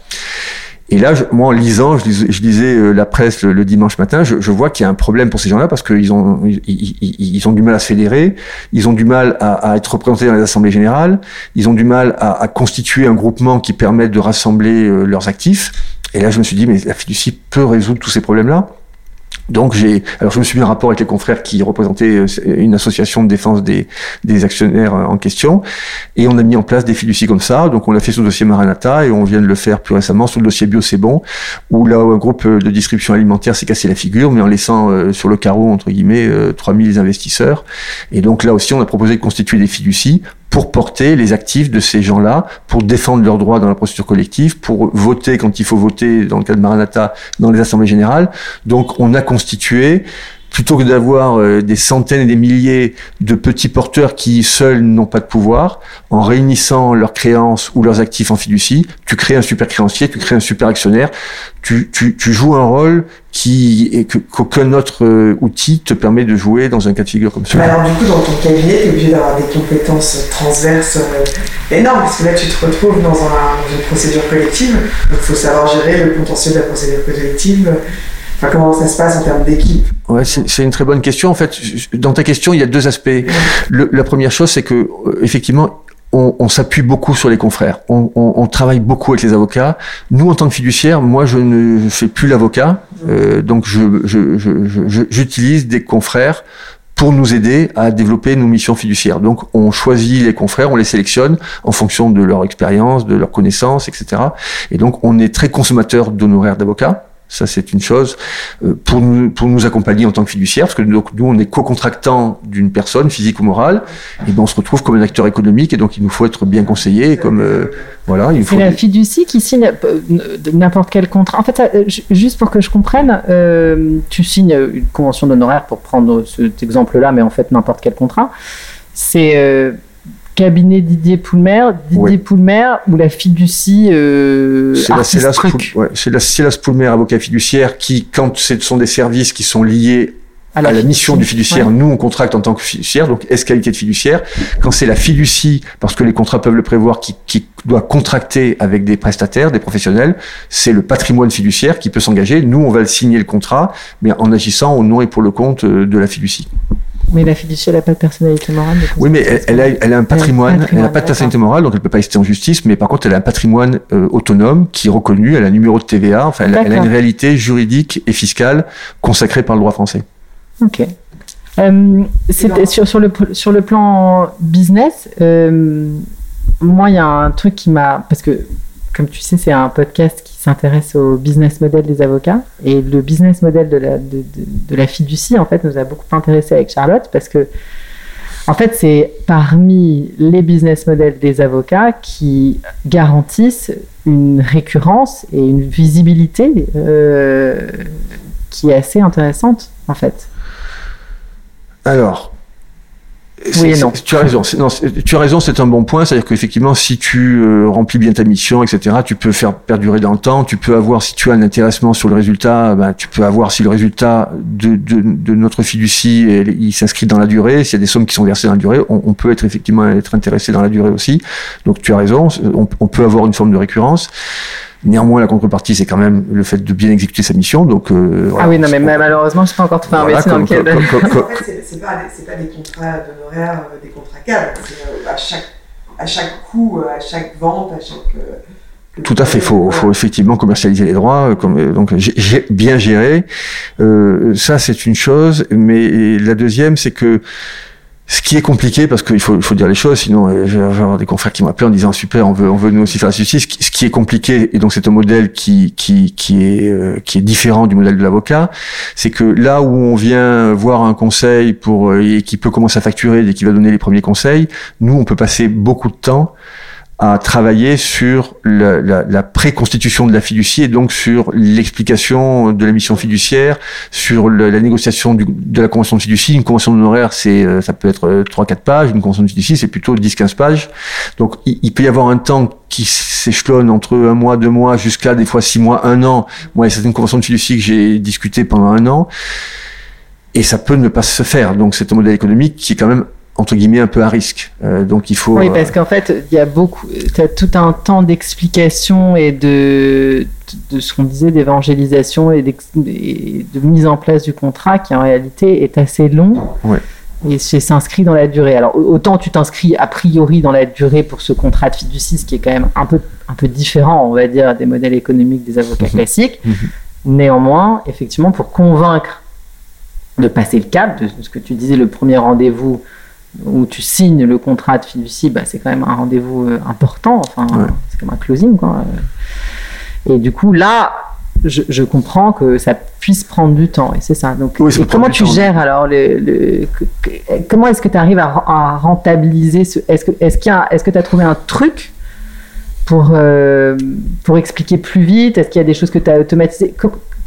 Speaker 3: Et là, moi, en lisant, je, lisais euh, la presse le, dimanche matin, je, vois qu'il y a un problème pour ces gens-là parce qu'ils ont, ils, ont du mal à se fédérer, ils ont du mal à, être représentés dans les assemblées générales, ils ont du mal à, constituer un groupement qui permette de rassembler euh, leurs actifs. Et là, je me suis dit, mais la fiducie peut résoudre tous ces problèmes-là. Donc j'ai, alors je me suis mis en rapport avec les confrères qui représentaient euh, une association de défense des, des actionnaires euh, en question, et on a mis en place des fiducies comme ça. Donc on l'a fait sur le dossier Maranata et on vient de le faire plus récemment sur le dossier Bio c'est bon, où là un groupe de distribution alimentaire s'est cassé la figure, mais en laissant euh, sur le carreau entre guillemets 3000 investisseurs. Et donc là aussi on a proposé de constituer des fiducies pour porter les actifs de ces gens-là, pour défendre leurs droits dans la procédure collective, pour voter quand il faut voter, dans le cas de Maranatha, dans les assemblées générales. Donc on a constitué plutôt que d'avoir euh, des centaines et des milliers de petits porteurs qui seuls n'ont pas de pouvoir, en réunissant leurs créances ou leurs actifs en fiducie, tu crées un super créancier, tu crées un super actionnaire, tu, tu, tu joues un rôle qui et qu'aucun autre euh, outil te permet de jouer dans un cas de figure comme ça.
Speaker 1: Mais alors du coup, dans ton cabinet, tu es obligé d'avoir des compétences transverses euh, énormes, parce que là, tu te retrouves dans, un, dans une procédure collective, il faut savoir gérer le potentiel de la procédure collective comment ça se passe en termes d'équipe
Speaker 3: Ouais, c'est une très bonne question. En fait, dans ta question, il y a deux aspects. la première chose, c'est que euh, effectivement, on, on s'appuie beaucoup sur les confrères. On, on, on, travaille beaucoup avec les avocats. Nous, en tant que fiduciaire, moi, je ne fais plus l'avocat, euh, donc je, j'utilise je, des confrères pour nous aider à développer nos missions fiduciaires. Donc, on choisit les confrères, on les sélectionne en fonction de leur expérience, de leurs connaissances, etc. Et donc, on est très consommateur d'honoraires d'avocats. Ça, c'est une chose. Euh, pour nous, pour nous accompagner en tant que fiduciaire, parce que nous, on est co-contractant d'une personne, physique ou morale, et ben on se retrouve comme un acteur économique, et donc il nous faut être bien conseillé. Comme euh, voilà.
Speaker 2: C'est la fiducie qui signe euh, n'importe quel contrat. En fait, juste pour que je comprenne, tu signes une convention d'honoraires pour prendre cet exemple-là, mais en fait n'importe quel contrat. C'est cabinet Didier Poulmer, Didier Poulmer ou la fiducie euh, C'est la,
Speaker 3: la, Poulmer, avocat fiduciaire, qui, quand ce sont des services qui sont liés à la, mission du fiduciaire, nous on contracte en tant que fiduciaire, donc est-ce qualité de fiduciaire. Quand c'est la fiducie, parce que les contrats peuvent le prévoir, qui, qui doit contracter avec des prestataires, des professionnels, c'est le patrimoine fiduciaire qui peut s'engager. Nous on va le signer le contrat, mais en agissant au nom et pour le compte euh, de la fiducie.
Speaker 2: Mais la fiducie, elle n'a pas de personnalité morale.
Speaker 3: Oui, mais elle, a, elle a un patrimoine. Elle n'a pas de personnalité morale, donc elle ne peut pas rester en justice. Mais par contre, elle a un patrimoine euh, autonome qui est reconnu. Elle a un numéro de TVA. Enfin, elle, a une réalité juridique et fiscale consacrée par le droit français.
Speaker 2: Ok. Euh, sur, sur, le, sur le plan business. Euh, moi, il y a un truc qui m'a. Parce que, comme tu sais, c'est un podcast qui s'intéresse au business model des avocats. Et le business model de la, fiducie, en fait, nous a beaucoup intéressé avec Charlotte parce que, en fait, c'est parmi les business models des avocats qui garantissent une récurrence et une visibilité euh, qui est assez intéressante, en fait.
Speaker 3: Alors, oui non. Tu as raison. Non, tu as raison, c'est un bon point. C'est-à-dire qu'effectivement, si tu euh, remplis bien ta mission, etc., tu peux faire perdurer dans le temps. Tu peux avoir, si tu as un intéressement sur le résultat, ben, tu peux avoir si le résultat de, de, de notre fiducie il s'inscrit dans la durée. S'il y a des sommes qui sont versées dans la durée, on, on, peut être effectivement être intéressé dans la durée aussi. Donc tu as raison. On, on peut avoir une forme de récurrence. Néanmoins, la contrepartie, c'est quand même le fait de bien exécuter sa mission. Donc,
Speaker 2: euh, ah oui, non, mais malheureusement, je ne suis pas encore tout investi dans le cadre.
Speaker 1: En fait, c'est pas, pas, des contrats d'honoraires, euh, des contrats cadres. Euh, à chaque, à chaque coup, à chaque vente, à chaque.
Speaker 3: Tout à fait, il faut, faut, effectivement commercialiser les droits, comme, donc bien gérer. Euh, ça, c'est une chose, mais la deuxième, c'est que Ce qui est compliqué parce qu'il faut, faut dire les choses, sinon euh, je vais avoir des confrères qui m'appellent en disant super, on veut, on veut nous aussi faire justice. Ce qui est compliqué, et donc c'est un modèle qui, qui, qui est, euh, qui est différent du modèle de l'avocat, c'est que là où on vient voir un conseil pour et qui peut commencer à facturer dès qu'il va donner les premiers conseils, nous on peut passer beaucoup de temps à travailler sur la, la, la préconstitution de la fiducie et donc sur l'explication de la mission fiduciaire, sur la négociation de la convention de fiducie. Une convention d'honoraire, c'est euh, ça peut être 3-4 pages. Une convention de fiducie, c'est plutôt 10-15 pages. Donc il, peut y avoir un temps qui s'échelonne entre un mois, deux mois, jusqu'à des fois six mois, un an. Moi, il y a certaines conventions de fiducie que j'ai discutées pendant un an. Et ça peut ne pas se faire. Donc c'est un modèle économique qui est quand même entre guillemets un peu à risque. Euh, donc il faut.
Speaker 2: Oui, parce qu'en fait, il y a beaucoup, tu as tout un temps d'explication et de, de ce qu'on disait d'évangélisation et, de mise en place du contrat qui en réalité est assez long.
Speaker 3: Ouais.
Speaker 2: Et s'inscrit dans la durée. Alors autant tu t'inscris a priori dans la durée pour ce contrat de fiducie, qui est quand même un peu, un peu différent, on va dire, des modèles économiques des avocats mhm. classiques. Mhm. Néanmoins, effectivement, pour convaincre de passer le cap, de ce que tu disais, le premier rendez-vous où tu signes le contrat de fiducie, bah, c'est quand même un rendez-vous euh, important. Enfin, c'est comme un closing, quoi. Et du coup, là, je, comprends que ça puisse prendre du temps, et c'est ça. Donc, comment tu gères alors le, Comment est-ce que tu arrives à, rentabiliser ce Est-ce que est-ce qu'il est-ce que tu as trouvé un truc pour euh, pour expliquer plus vite? Est-ce qu'il y a des choses que tu as automatisées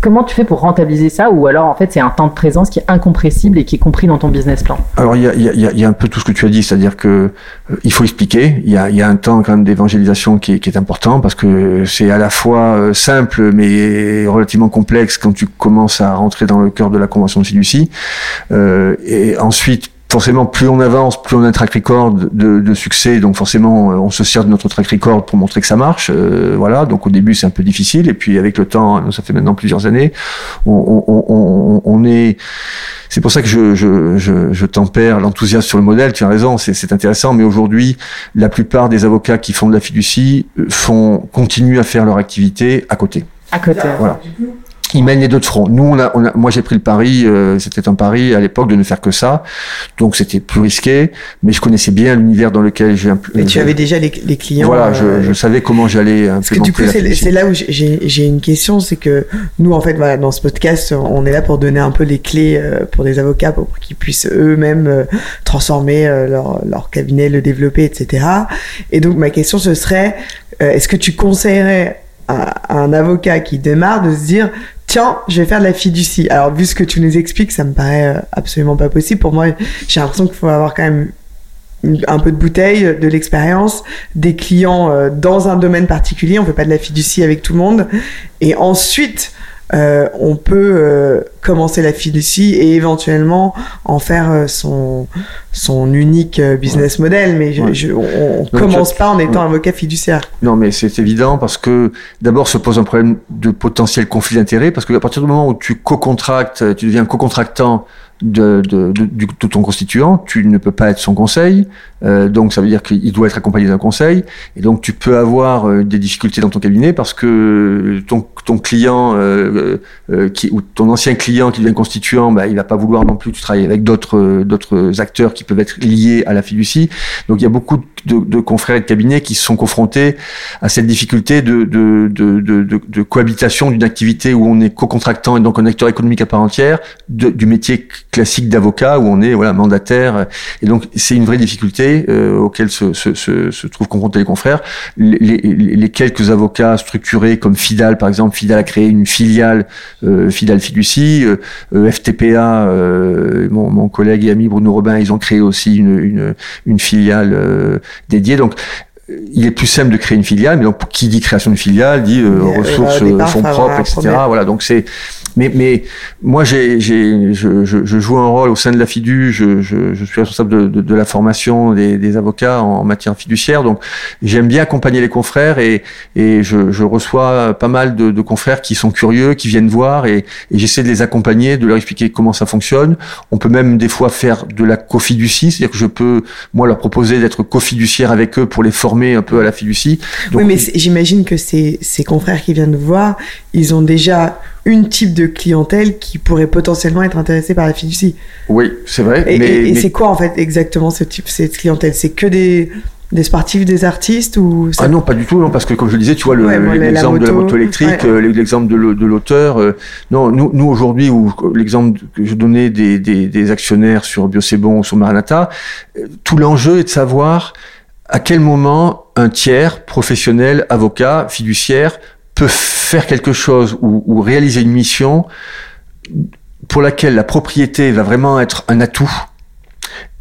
Speaker 2: Comment tu fais pour rentabiliser ça ou alors en fait c'est un temps de présence qui est incompressible et qui est compris dans ton business plan?
Speaker 3: Alors il y a, un peu tout ce que tu as dit, c'est-à-dire que euh, il faut expliquer. Il y a, un temps quand même d'évangélisation qui est, qui est, important parce que c'est à la fois euh, simple mais relativement complexe quand tu commences à rentrer dans le cœur de la convention de fiducie. Euh, et ensuite forcément, plus on avance, plus on a un track record de, de, succès. Donc forcément, euh, on se sert de notre track record pour montrer que ça marche. Euh, voilà. Donc au début, c'est un peu difficile. Et puis avec le temps, ça fait maintenant plusieurs années, on, on, on, on est. C'est pour ça que je, je, je, je tempère l'enthousiasme sur le modèle. Tu as raison, c'est intéressant. Mais aujourd'hui, la plupart des avocats qui font de la fiducie euh, font continuent à faire leur activité à côté.
Speaker 2: À côté.
Speaker 3: Voilà ils mènent les deux de front. Nous, on a, on a moi, j'ai pris le pari, euh, c'était un pari à l'époque de ne faire que ça, donc c'était plus risqué, mais je connaissais bien l'univers dans lequel j'ai un peu.
Speaker 1: Mais tu avais déjà les, les clients.
Speaker 3: Voilà, je, euh, je, savais comment j'allais
Speaker 1: Parce que du coup, c'est là où j'ai une question, c'est que nous, en fait, voilà, dans ce podcast, on est là pour donner un peu les clés euh, pour des avocats pour qu'ils puissent eux-mêmes transformer leur, leur cabinet, le développer, etc. Et donc, ma question, ce serait, est-ce que tu conseillerais à un avocat qui démarre de se dire tiens, je vais faire de la fiducie. Alors, vu ce que tu nous expliques, ça me paraît euh, absolument pas possible. Pour moi, j'ai l'impression qu'il faut avoir quand même un peu de bouteille, de l'expérience, des clients euh, dans un domaine particulier. On fait pas de la fiducie avec tout le monde. Et ensuite, euh, on peut euh, commencer la fiducie et éventuellement en faire euh, son, son unique business model. Mais je, on, ne commence pas en étant avocat fiduciaire.
Speaker 3: Non, mais c'est évident parce que d'abord se pose un problème de potentiel conflit d'intérêt parce qu'à partir du moment où tu co-contractes, tu deviens co-contractant de, de, de, de, ton constituant, tu ne peux pas être son conseil, euh, donc ça veut dire qu'il doit être accompagné d'un conseil, et donc tu peux avoir euh, des difficultés dans ton cabinet parce que ton, ton client euh, euh qui, ou ton ancien client qui devient constituant, bah, il va pas vouloir non plus que tu travailles avec d'autres d'autres acteurs qui peuvent être liés à la fiducie. Donc il y a beaucoup de, de confrères et de cabinets qui sont confrontés à cette difficulté de, de, de cohabitation d'une activité où on est co-contractant et donc un acteur économique à part entière, du métier classique d'avocat où on est voilà mandataire et donc c'est une vraie difficulté euh, auquel se, se, se, se, trouvent confrontés les confrères. Les, les, les, quelques avocats structurés comme Fidal par exemple, Fidal a créé une filiale euh, Fidal Fiducie, euh, FTPA, euh, mon, mon, collègue et ami Bruno Robin, ils ont créé aussi une, une, une filiale euh, dédiée. Donc il est plus simple de créer une filiale, mais donc qui dit création de filiale dit ressources fonds propres, etc. Voilà, donc c'est mais, mais moi, j'ai, j'ai, je, je, je, joue un rôle au sein de la FIDU. Je, je, je suis responsable de, de, de, la formation des, des avocats en, matière fiduciaire. Donc, j'aime bien accompagner les confrères et, et je, je reçois pas mal de, de, confrères qui sont curieux, qui viennent voir et, et j'essaie de les accompagner, de leur expliquer comment ça fonctionne. On peut même des fois faire de la cofiducie, c'est-à-dire que je peux, moi, leur proposer d'être cofiduciaire avec eux pour les former un peu à la fiducie.
Speaker 1: Donc, oui, mais j'imagine que ces, ces confrères qui viennent nous voir, ils ont déjà une type de clientèle qui pourrait potentiellement être intéressée par la fiducie.
Speaker 3: Oui, c'est vrai.
Speaker 1: Et, et c'est quoi en fait exactement ce type, cette clientèle? C'est que des des sportifs, des artistes ou
Speaker 3: Ah non, pas du tout, non, parce que comme je le disais, tu vois l'exemple de la moto électrique, euh, l'exemple de l'auteur. Euh, non, nous, nous aujourd'hui, ou l'exemple que je donnais des, des, des actionnaires sur Biocébon ou sur Maranata, euh, tout l'enjeu est de savoir à quel moment un tiers, professionnel, avocat, fiduciaire, peut faire quelque chose ou, réaliser une mission pour laquelle la propriété va vraiment être un atout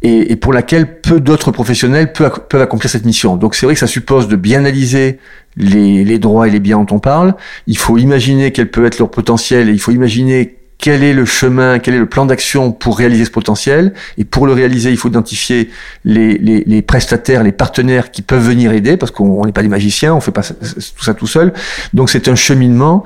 Speaker 3: et, pour laquelle peu d'autres professionnels peuvent, peuvent, accomplir cette mission? Donc c'est vrai que ça suppose de bien analyser les, les, droits et les biens dont on parle. Il faut imaginer quel peut être leur potentiel et il faut imaginer quel est le chemin, quel est le plan d'action pour réaliser ce potentiel. Et pour le réaliser, il faut identifier les, les, les prestataires, les partenaires qui peuvent venir aider, parce qu'on n'est pas des magiciens, on fait pas tout ça tout seul. Donc c'est un cheminement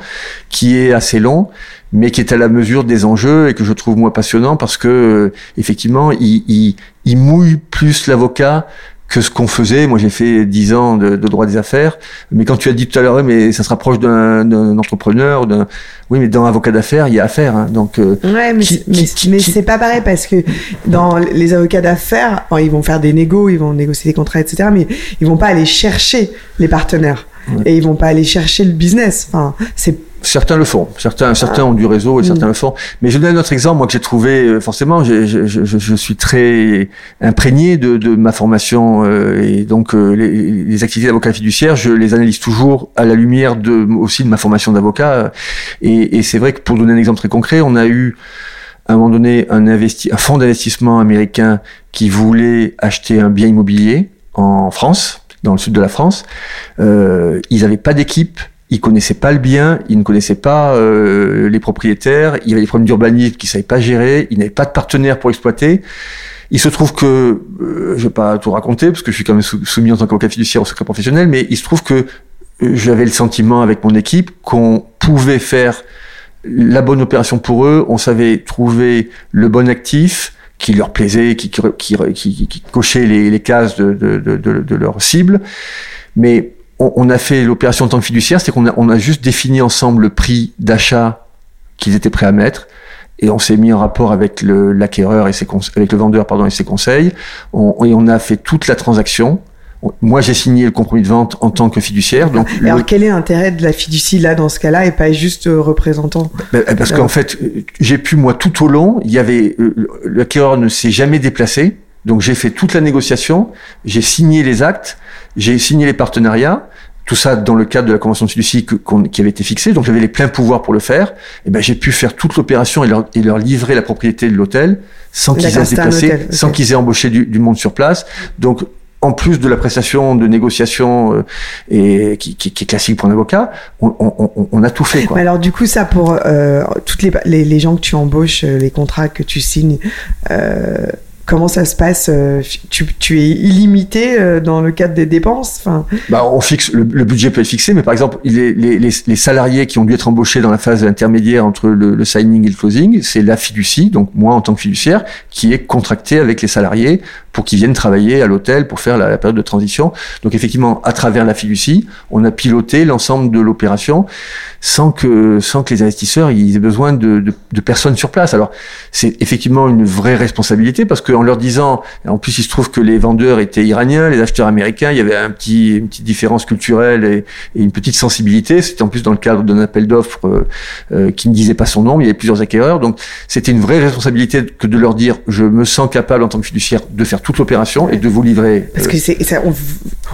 Speaker 3: qui est assez long mais qui est à la mesure des enjeux et que je trouve moi passionnant parce que euh, effectivement il, il, il, mouille plus l'avocat que ce qu'on faisait. Moi, j'ai fait dix ans de, de, droit des affaires, mais quand tu as dit tout à l'heure, mais ça se rapproche d'un entrepreneur, d'un, oui, mais dans avocat d'affaires, il y a affaire. Hein, donc,
Speaker 1: euh, ouais, mais, mais, mais c'est pas pareil parce que dans les avocats d'affaires, ils vont faire des négos, ils vont négocier des contrats, etc., mais ils vont pas aller chercher les partenaires et ils vont pas aller chercher le business. Enfin, c'est
Speaker 3: Certains le font, certains, certains ont du réseau et certains mm. le font. Mais je donne un autre exemple, moi que j'ai trouvé, euh, forcément, je, je, je, je, suis très imprégné de, de ma formation euh, et donc euh, les, les, activités d'avocat fiduciaire, je les analyse toujours à la lumière de aussi de ma formation d'avocat. Et, et c'est vrai que pour donner un exemple très concret, on a eu à un moment donné un, investi un fonds d'investissement américain qui voulait acheter un bien immobilier en France, dans le sud de la France. Euh, ils n'avaient pas d'équipe ils connaissaient pas le bien, ils ne connaissaient pas euh, les propriétaires, il avait des problèmes d'urbanisme qu'ils savaient pas gérer, ils n'avaient pas de partenaire pour exploiter. Il se trouve que, euh, je vais pas tout raconter parce que je suis quand même soumis en tant qu'avocat fiduciaire au secret professionnel, mais il se trouve que euh, j'avais le sentiment avec mon équipe qu'on pouvait faire la bonne opération pour eux, on savait trouver le bon actif qui leur plaisait, qui, qui, qui, qui cochait les, les cases de, de, de, de leur cible, mais on, a fait l'opération en tant que fiduciaire, c'est qu'on a, on a juste défini ensemble le prix d'achat qu'ils étaient prêts à mettre et on s'est mis en rapport avec l'acquéreur et ses avec le vendeur pardon et ses conseils on, et on a fait toute la transaction moi, j'ai signé le compromis de vente en tant que fiduciaire. Donc,
Speaker 1: alors, quel est l'intérêt de la fiducie là dans ce cas-là et pas juste euh, représentant
Speaker 3: ben, Parce qu'en fait, j'ai pu moi tout au long. Il y avait euh, l'acquéreur ne s'est jamais déplacé, donc j'ai fait toute la négociation, j'ai signé les actes j'ai signé les partenariats, tout ça dans le cadre de la convention de fiducie qui avait été fixée, donc j'avais les pleins pouvoirs pour le faire. Et ben j'ai pu faire toute l'opération et leur, et leur livrer la propriété de l'hôtel sans qu'ils aient déplacer, sans qu'ils aient embauché du, du, monde sur place. Donc en plus de la prestation de négociation euh, et qui, qui, qui, est classique pour un avocat, on, on, on a tout fait. Quoi.
Speaker 1: Mais alors du coup, ça pour euh, toutes les, les, les, gens que tu embauches, euh, les contrats que tu signes. Euh, comment ça se passe euh, tu, tu, es illimité euh, dans le cadre des dépenses enfin...
Speaker 3: bah, on fixe le, le, budget peut être fixé, mais par exemple les, les, les, salariés qui ont dû être embauchés dans la phase intermédiaire entre le, le signing et le closing, c'est la fiducie, donc moi en tant que fiduciaire, qui est contracté avec les salariés pour qu'ils viennent travailler à l'hôtel pour faire la, la, période de transition. Donc effectivement, à travers la fiducie, on a piloté l'ensemble de l'opération sans que sans que les investisseurs ils aient besoin de, de, de personnes sur place. Alors c'est effectivement une vraie responsabilité parce que en leur disant, en plus il se trouve que les vendeurs étaient iraniens, les acheteurs américains, il y avait un petit, une petite différence culturelle et, et une petite sensibilité. C'était en plus dans le cadre d'un appel d'offres euh, euh, qui ne disait pas son nom, il y avait plusieurs acquéreurs, donc c'était une vraie responsabilité que de leur dire, je me sens capable en tant que fiduciaire de faire toute l'opération et de vous livrer.
Speaker 1: Parce euh, que c'est, on,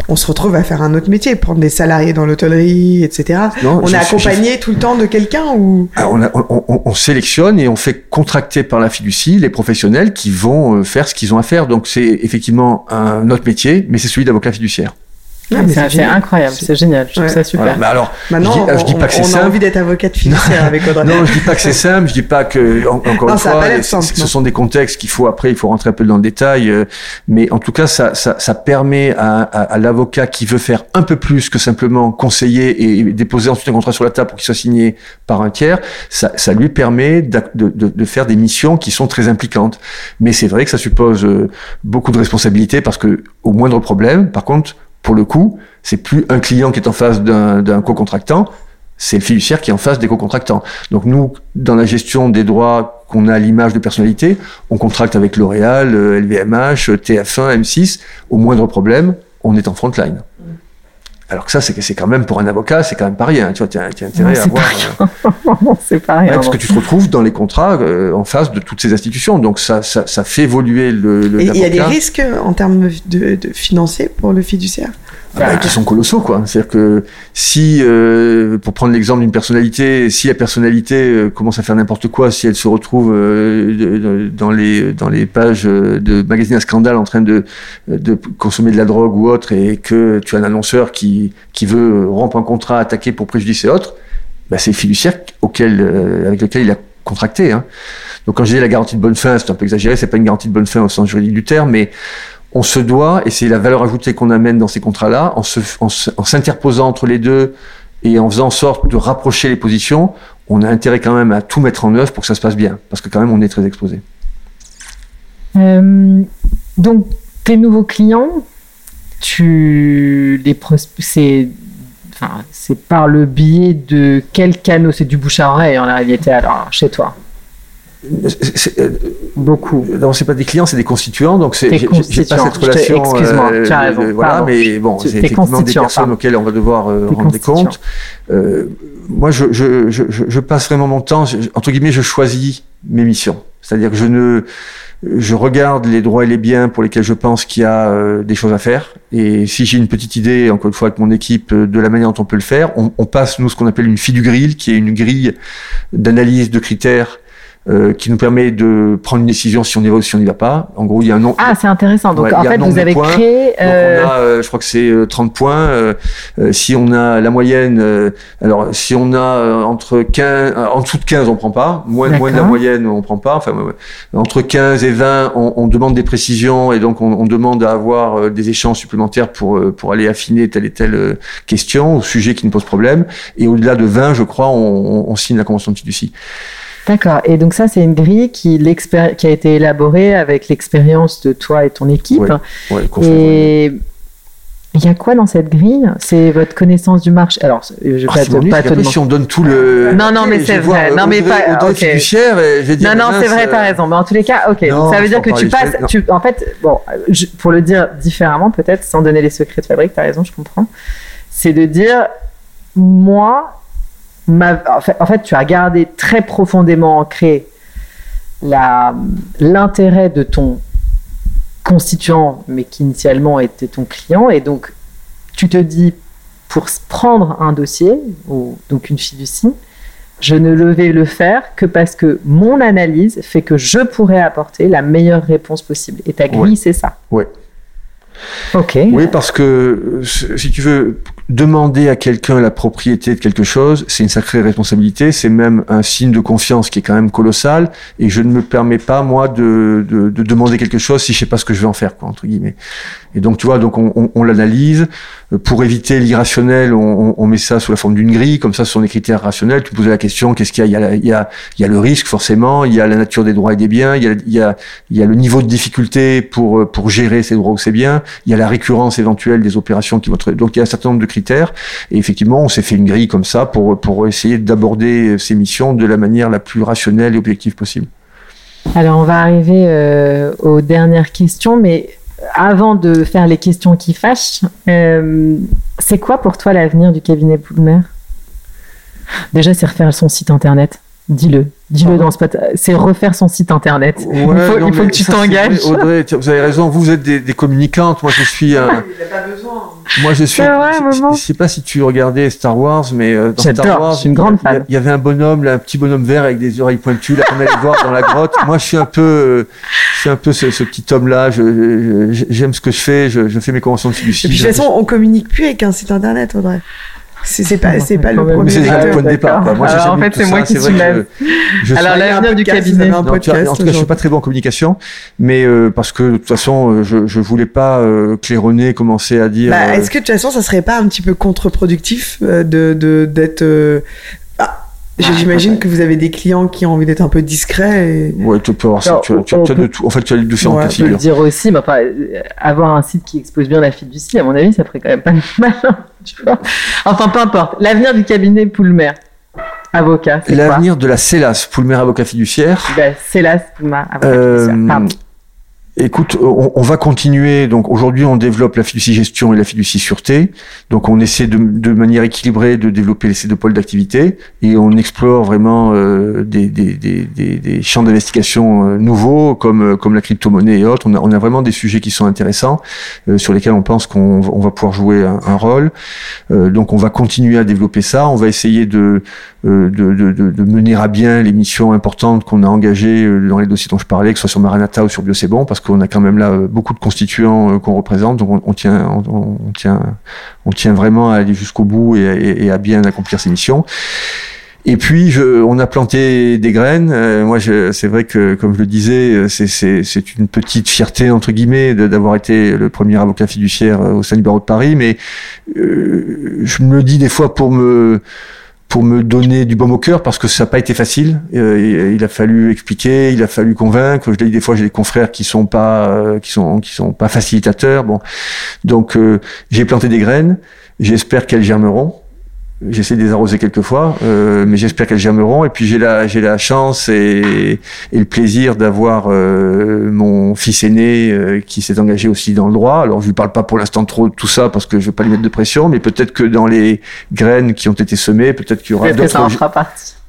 Speaker 1: on, se retrouve à faire un autre métier, prendre des salariés dans l'hôtellerie, etc. Non, on est accompagné tout le temps de quelqu'un ou?
Speaker 3: Ah, on, a, on, on, sélectionne et on fait contracter par la fiducie les professionnels qui vont euh, faire ce qu'ils ont à faire. Donc c'est effectivement un autre métier, mais c'est celui d'avocat fiduciaire.
Speaker 2: Ah, c'est incroyable, c'est génial, je trouve ça super. Voilà.
Speaker 3: Mais alors,
Speaker 1: Maintenant,
Speaker 3: je dis, je dis pas que c'est simple.
Speaker 1: On a envie d'être avocat de fiduciaire avec Audrey.
Speaker 3: Non, je dis pas que c'est simple, je dis pas que, en, encore non, une fois, simple, ce sont des contextes qu'il faut après, il faut rentrer un peu dans le détail, euh, mais en tout cas, ça, ça, ça permet à, à, à l'avocat qui veut faire un peu plus que simplement conseiller et déposer ensuite un contrat sur la table pour qu'il soit signé par un tiers, ça, ça lui permet de, de, de, faire des missions qui sont très impliquantes. Mais c'est vrai que ça suppose euh, beaucoup de responsabilités parce que au moindre problème, par contre, pour le coup, c'est plus un client qui est en face d'un co-contractant, C'est le fiduciaire qui est en face des co-contractants. Donc nous, dans la gestion des droits qu'on a à l'image de personnalité, on contracte avec L'Oréal, LVMH, TF1, M6. Au moindre problème, on est en front line. Alors que ça, c'est c'est quand même pour un avocat, c'est quand même pas rien. Tu vois, tu as, intérêt à voir.
Speaker 2: Euh, c'est pas rien.
Speaker 3: parce que tu te retrouves dans les contrats euh, en face de toutes ces institutions, donc ça, ça, ça fait évoluer le. le
Speaker 1: Et il y a des risques en termes de, de financiers pour le fiduciaire?
Speaker 3: Ah bah, qui sont colossaux quoi. C'est-à-dire que si, euh, pour prendre l'exemple d'une personnalité, si la personnalité euh, commence à faire n'importe quoi, si elle se retrouve euh, dans les dans les pages de magazines à scandale en train de de consommer de la drogue ou autre, et que tu as un annonceur qui qui veut rompre un contrat, attaquer pour préjudice et autres, bah, c'est fiduciaire auquel avec lequel il a contracté. Hein. Donc quand je dis la garantie de bonne fin, c'est un peu exagéré, c'est pas une garantie de bonne fin au sens juridique du terme, mais on se doit, et c'est la valeur ajoutée qu'on amène dans ces contrats-là, en, s'interposant entre les deux et en faisant en sorte de rapprocher les positions, on a intérêt quand même à tout mettre en œuvre pour que ça se passe bien, parce que quand même on est très exposé.
Speaker 2: Euh, donc, tes nouveaux clients, tu les c'est par le biais de quel canot? C'est du bouche à oreille en réalité alors chez toi
Speaker 3: Beaucoup. Non, c'est pas des clients, c'est des constituants, donc c'est j'ai pas cette relation.
Speaker 2: Excuse-moi, euh, raison.
Speaker 3: voilà, mais bon, c'est effectivement des personnes auxquelles on va devoir euh, rendre des comptes. Euh, moi, je, je, je, je, passe vraiment mon temps, entre guillemets, je choisis mes missions. C'est-à-dire que je ne, je regarde les droits et les biens pour lesquels je pense qu'il y a des choses à faire. Et si j'ai une petite idée, encore une fois avec mon équipe, de la manière dont on peut le faire, on, on passe nous ce qu'on appelle une fille du grill, qui est une grille d'analyse de critères euh, qui nous permet de prendre une décision si on y va ou si on n'y va pas. En gros, il y a un nom.
Speaker 2: Ah, c'est intéressant. Donc, en fait, vous avez créé.
Speaker 3: Euh... Donc, on a, euh, je crois que c'est 30 euh, points. Euh, si on a la moyenne, alors si on a entre 15, en dessous de 15, on prend pas. Moins, moins de la moyenne, on prend pas. Enfin, entre 15 et 20, on, on, demande des précisions et donc on, on demande à avoir des échanges supplémentaires pour pour aller affiner telle et telle question ou sujet qui nous pose problème. Et au-delà de 20, je crois, on, on signe la convention de fiducie.
Speaker 2: D'accord. Et donc ça, c'est une grille qui, qui a été élaborée avec l'expérience de toi et ton équipe.
Speaker 3: Oui,
Speaker 2: et il y a quoi dans cette grille? C'est votre connaissance du marché? Alors, je
Speaker 3: vais oh, pas, te, Si on donne tout le.
Speaker 2: Non, non, mais c'est vrai. non, mais pas. non, non, c'est vrai, t'as euh, raison. Mais en tous les cas, ok. donc ça veut dire que tu passes. Tu, en fait, bon, pour le dire différemment, peut-être, sans donner les secrets de fabrique, t'as raison, je comprends. C'est de dire, moi, en, fait, tu as gardé très profondément ancré l'intérêt de ton constituant, mais qui initialement était ton client, et donc tu te dis, pour prendre un dossier, ou donc une fiducie, je ne le vais le faire que parce que mon analyse fait que je pourrais apporter la meilleure réponse possible. Et ta grille, c'est ça.
Speaker 3: Oui. Oui, parce que si tu veux, demander à quelqu'un la propriété de quelque chose, c'est une sacrée responsabilité, c'est même un signe de confiance qui est quand même colossal, et je ne me permets pas, moi, de, de, de demander quelque chose si je sais pas ce que je vais en faire, quoi, entre guillemets. Et donc, tu vois, donc on, on, on l'analyse. Pour éviter l'irrationnel, on, on, met ça sous la forme d'une grille, comme ça, ce sont des critères rationnels. Tu posais la question, qu'est-ce qu'il y a? Il, y a, il y a le risque, forcément, il y a la nature des droits et des biens, il y a, il y a, il y a le niveau de difficulté pour, pour gérer ces droits ou ces biens, il y a la récurrence éventuelle des opérations qui vont... Donc, il y a un certain nombre de critères. Et effectivement, on s'est fait une grille comme ça pour, pour essayer d'aborder ces missions de la manière la plus rationnelle et objective possible.
Speaker 2: Alors, on va arriver euh, aux dernières questions, mais avant de faire les questions qui fâchent, euh, c'est quoi pour toi l'avenir du cabinet Poulmer Déjà, c'est refaire son site internet. Dis-le. Dis-le dans ce C'est refaire son site internet. il faut, que tu t'engages.
Speaker 3: Audrey, vous avez raison. Vous êtes des, communicantes. Moi, je suis.
Speaker 1: un... il pas besoin.
Speaker 3: Moi, je suis. je, ne sais pas si tu regardais Star Wars, mais euh, dans Star Wars,
Speaker 2: je suis une grande fan.
Speaker 3: Il y avait un bonhomme, là, un petit bonhomme vert avec des oreilles pointues, là qu'on allait voir dans la grotte. Moi, je suis un peu, euh, je suis un peu ce, petit homme-là. J'aime ce que je fais. Je, fais mes conventions de fiducie.
Speaker 1: Et puis, de toute façon, on communique plus avec un site internet, Audrey. C'est pas, c'est pas le premier.
Speaker 3: C'est déjà le point de départ.
Speaker 2: Moi, Alors, en fait, c'est moi qui soulève. Alors, l'avenir du cabinet.
Speaker 3: en tout cas, je suis pas très bon en communication, mais euh, parce que de toute façon, euh, je, je voulais pas euh, claironner, commencer à dire.
Speaker 1: Bah, Est-ce que de toute façon, ça serait pas un petit peu contre-productif de d'être J'imagine que vous avez des clients qui ont envie d'être un peu discrets. Et...
Speaker 3: Ouais, tu peux avoir ça. Tu as, tu as, de tout. En fait, tu as les différentes
Speaker 2: ouais. On peut dire aussi, mais enfin, avoir un site qui expose bien la fiducie, à mon avis, ça ferait quand même pas de mal. Tu vois enfin, peu importe. L'avenir du cabinet Poulmer, avocat.
Speaker 3: L'avenir de la CELAS, Poulmer avocat fiduciaire.
Speaker 2: Ben, CELAS, Poulmer avocat euh, fiduciaire. Pardon.
Speaker 3: Écoute, on, on, va continuer. Donc aujourd'hui, on développe la fiducie gestion et la fiducie sûreté. Donc on essaie de, manière équilibrée de développer ces deux pôles d'activité et on explore vraiment euh, des, champs d'investigation euh, nouveaux comme euh, la crypto-monnaie et autres. On a, vraiment des sujets qui sont intéressants euh, sur lesquels on pense qu'on on va pouvoir jouer un, rôle. Euh, donc on va continuer à développer ça. On va essayer de mener à bien les missions importantes qu'on a engagées dans les dossiers dont je parlais, que ce soit sur Maranata ou sur Bio C'est Bon, parce qu'on a quand même là beaucoup de constituants qu'on représente, donc on, tient, on, tient, on tient vraiment à aller jusqu'au bout et, à bien accomplir ces missions. Et puis, on a planté des graines. Euh, moi, c'est vrai que, comme je le disais, c'est une petite fierté entre guillemets d'avoir été le premier avocat fiduciaire au sein du barreau de Paris. Mais euh, je me le dis des fois pour me pour me donner du baume au cœur parce que ça n'a pas été facile. Euh, il a fallu expliquer, il a fallu convaincre. Je l'ai dit des fois, j'ai des confrères qui sont pas, euh, qui sont, qui sont pas facilitateurs. Bon, donc euh, j'ai planté des graines. J'espère qu'elles germeront. J'essaie de les arroser quelquefois, euh, mais j'espère qu'elles germeront. Et puis j'ai la, j'ai la chance et, et le plaisir d'avoir euh, mon fils aîné euh, qui s'est engagé aussi dans le droit. Alors je lui parle pas pour l'instant trop de tout ça parce que je veux pas lui mettre de pression, mais peut-être que dans les graines qui ont été semées, peut-être qu'il y aura
Speaker 2: d'autres.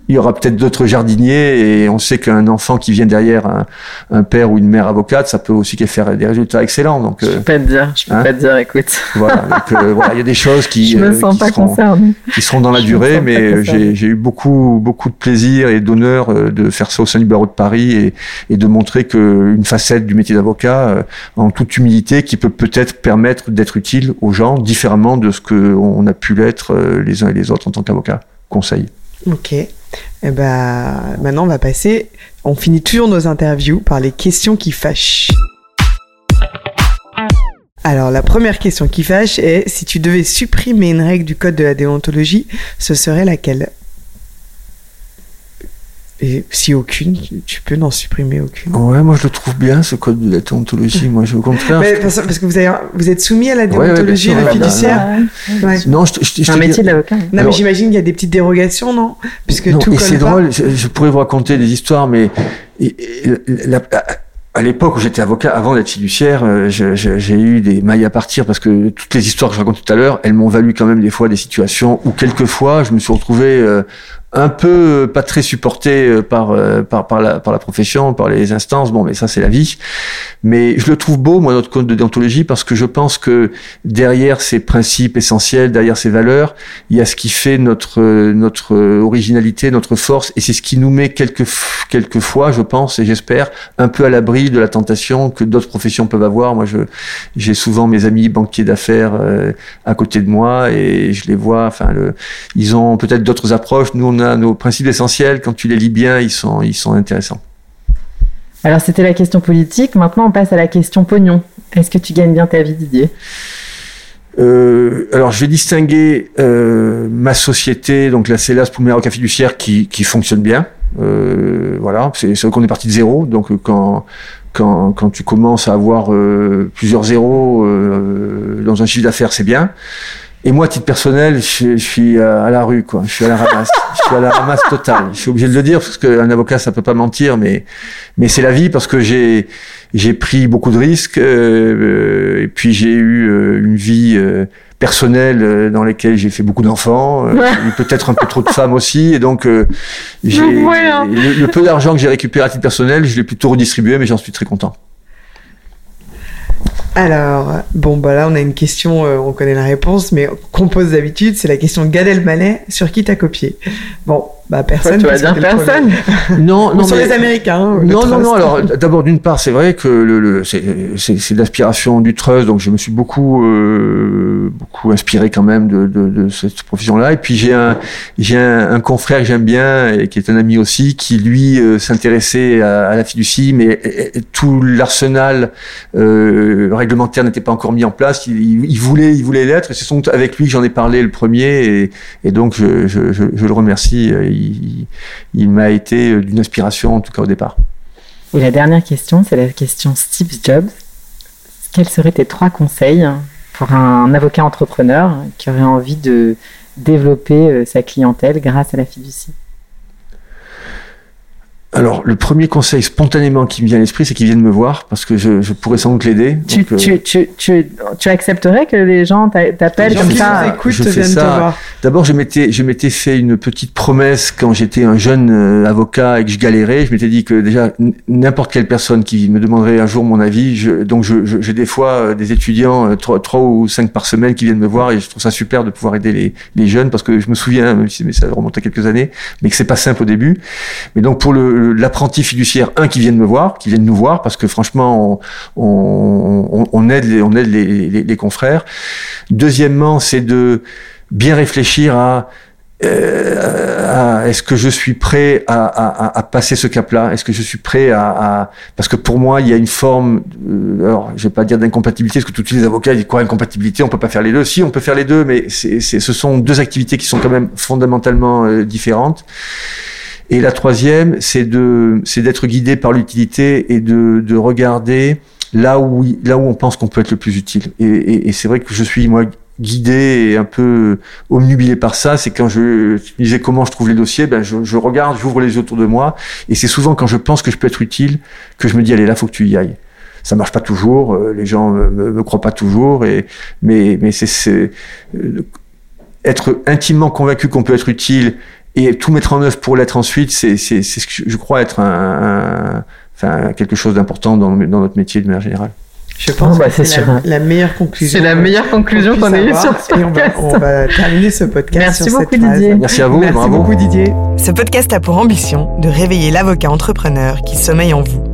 Speaker 3: Il y aura peut-être d'autres jardiniers et on sait qu'un enfant qui vient derrière un, un, père ou une mère avocate, ça peut aussi faire des résultats excellents. Donc,
Speaker 2: je peux pas te dire, je peux hein pas te dire, écoute.
Speaker 3: Voilà, donc euh, voilà, il y a des choses qui,
Speaker 2: je me sens
Speaker 3: euh,
Speaker 2: pas
Speaker 3: qui, seront,
Speaker 2: concernée.
Speaker 3: qui seront dans la
Speaker 2: Je
Speaker 3: durée,
Speaker 2: sens pas
Speaker 3: mais j'ai eu beaucoup, beaucoup de plaisir et d'honneur euh, de faire ça au sein du barreau de Paris et, et de montrer que une facette du métier d'avocat, euh, en toute humilité, qui peut peut-être permettre d'être utile aux gens différemment de ce que on a pu l'être euh, les uns et les autres en tant qu'avocat. Conseil.
Speaker 1: Ok. Eh ben, maintenant, on va passer. On finit toujours nos interviews par les questions qui fâchent. Alors, la première question qui fâche est si tu devais supprimer une règle du code de la déontologie, ce serait laquelle? Et si aucune, tu peux n'en supprimer aucune.
Speaker 3: Ouais, moi je le trouve bien ce code de la déontologie. Moi, je, au contraire.
Speaker 1: Mais parce, parce que vous, avez, vous êtes soumis à la
Speaker 3: Ouais, ouais,
Speaker 1: déontologie
Speaker 3: sûr,
Speaker 1: et la
Speaker 3: ouais, bah,
Speaker 1: fiduciaire. Ouais.
Speaker 3: Non, je, je, je
Speaker 2: un métier de l'avocat.
Speaker 1: Non, mais j'imagine qu'il y a des petites dérogations, non? Puisque
Speaker 3: Non,
Speaker 1: tout
Speaker 3: et c'est drôle, je, je pourrais vous raconter des histoires, mais et- et la- à l'époque où j'étais avocat, avant d'être fiduciaire, euh, j'ai eu des mailles à partir parce que toutes les histoires que je raconte tout à l'heure, elles m'ont valu quand même des fois des situations où quelquefois je me suis retrouvé euh, un peu euh, pas très supporté euh, par, euh, par, par, la, par la profession, par les instances. Bon, mais ça c'est la vie. Mais je le trouve beau, moi, notre code de déontologie, parce que je pense que derrière ces principes essentiels, derrière ces valeurs, il y a ce qui fait notre notre originalité, notre force, et c'est ce qui nous met quelques quelquefois, je pense et j'espère, un peu à l'abri de la tentation que d'autres professions peuvent avoir. Moi, je j'ai souvent mes amis banquiers d'affaires à côté de moi et je les vois. Enfin, le, ils ont peut-être d'autres approches. Nous, nos principes essentiels. Quand tu les lis bien, ils sont ils sont intéressants.
Speaker 2: Alors, c'était la question politique. Maintenant, on passe à la question pognon. Est-ce que tu gagnes bien ta vie, Didier?
Speaker 3: Euh, alors, je vais distinguer euh, ma société, donc la CELAS au Café fiduciaire, qui, qui fonctionne bien. Euh, voilà, c'est vrai qu'on est parti de zéro, donc quand quand, quand tu commences à avoir plusieurs zéros dans un chiffre d'affaires, c'est bien. Et moi, à titre personnel, je, je suis à, à la rue, quoi. Je suis à la ramasse. je suis à la ramasse totale. Je suis obligé de le dire parce qu'un avocat, ça peut pas mentir, mais mais c'est la vie parce que j'ai j'ai pris beaucoup de risques euh, et puis j'ai eu euh, une vie euh, personnelle euh, dans laquelle j'ai fait beaucoup d'enfants, euh,
Speaker 2: Ouais.
Speaker 3: peut-être un peu trop de femmes aussi, et donc euh, j'ai
Speaker 2: voilà.
Speaker 3: le, le peu d'argent que j'ai récupéré à titre personnel, je l'ai plutôt redistribué, mais j'en suis très content.
Speaker 1: Alors, bon, bah là, on a une question, euh, on connaît la réponse, mais qu'on pose d'habitude, c'est la question Gad Elmaleh, sur qui t'as copié? Bon, bah personne.
Speaker 2: Tu vas dire personne.
Speaker 3: Non,
Speaker 1: premier. Ou sur les Américains. le
Speaker 3: Non, non,
Speaker 1: trust.
Speaker 3: non. Alors, d'abord, d'une part, c'est vrai que le, le c'est, c'est, c'est l'aspiration du trust, donc je me suis beaucoup, euh, beaucoup inspiré quand même de, de, de cette profession-là. Et puis j'ai un, j'ai un, un confrère que j'aime bien et qui est un ami aussi, qui lui euh, s'intéressait à, à la fiducie, mais euh, tout l'arsenal euh, réglementaire n'était pas encore mis en place. Il, il- il voulait, il voulait l'être. Et c'est avec lui que j'en ai parlé le premier, et, et donc je, je, je, je le remercie. Il, il, m'a été d'une inspiration, en tout cas au départ.
Speaker 2: Et la dernière question, c'est la question Steve Jobs. Quels seraient tes trois conseils pour un avocat entrepreneur qui aurait envie de développer sa clientèle grâce à la fiducie?
Speaker 3: Alors, le premier conseil spontanément qui me vient à l'esprit, c'est qu'il vienne me voir parce que je, je pourrais sans doute l'aider.
Speaker 2: Tu, euh, tu, tu, tu, tu, accepterais que les gens t'appellent comme ça
Speaker 1: écoute, je fais ça.
Speaker 3: D'abord, je m'étais, je m'étais fait une petite promesse quand j'étais un jeune euh, avocat et que je galérais. Je m'étais dit que déjà n'importe quelle personne qui me demanderait un jour mon avis, je, donc je, j'ai des fois euh, des étudiants trois, trois ou cinq par semaine qui viennent me voir et je trouve ça super de pouvoir aider les, les jeunes parce que je me souviens, même si mais ça remonte à quelques années, mais que c'est pas simple au début. Mais donc pour le l'apprenti fiduciaire, un qui vienne me voir, qui vienne nous voir, parce que franchement, on, aide, les, on aide les, confrères. Deuxièmement, c'est de bien réfléchir à euh, est-ce que je suis prêt à, passer ce cap-là? Est-ce que je suis prêt à, parce que pour moi il y a une forme, euh, alors je vais pas dire d'incompatibilité parce que tous les avocats disent quoi incompatibilité On peut pas faire les deux. Si on peut faire les deux, mais ce sont deux activités qui sont quand même fondamentalement euh, différentes. Et la troisième, c'est de, c'est d'être guidé par l'utilité et de, de regarder là où, là où on pense qu'on peut être le plus utile. Et, et, et c'est vrai que je suis, moi, guidé et un peu omnubilé par ça, c'est quand je, disais comment je trouve les dossiers, ben je, je regarde, j'ouvre les yeux autour de moi, et c'est souvent quand je pense que je peux être utile que je me dis allez là faut que tu y ailles. Ça marche pas toujours, euh, les gens me, me, croient pas toujours, et mais mais c'est euh, être intimement convaincu qu'on peut être utile et tout mettre en œuvre pour l'être ensuite, c'est ce que je crois être un, enfin, quelque chose d'important dans, dans, notre métier de manière générale.
Speaker 1: Je pense bah, que c'est la, la, meilleure conclusion.
Speaker 2: C'est la meilleure conclusion qu'on ait eue sur ce
Speaker 1: podcast. Et on va, on va terminer ce podcast
Speaker 2: Merci
Speaker 1: sur
Speaker 2: beaucoup
Speaker 1: cette
Speaker 2: Didier.
Speaker 1: Phrase.
Speaker 3: Merci à vous.
Speaker 1: Merci
Speaker 3: bravo.
Speaker 1: beaucoup Didier.
Speaker 4: Ce podcast a pour ambition de réveiller l'avocat entrepreneur qui sommeille en vous.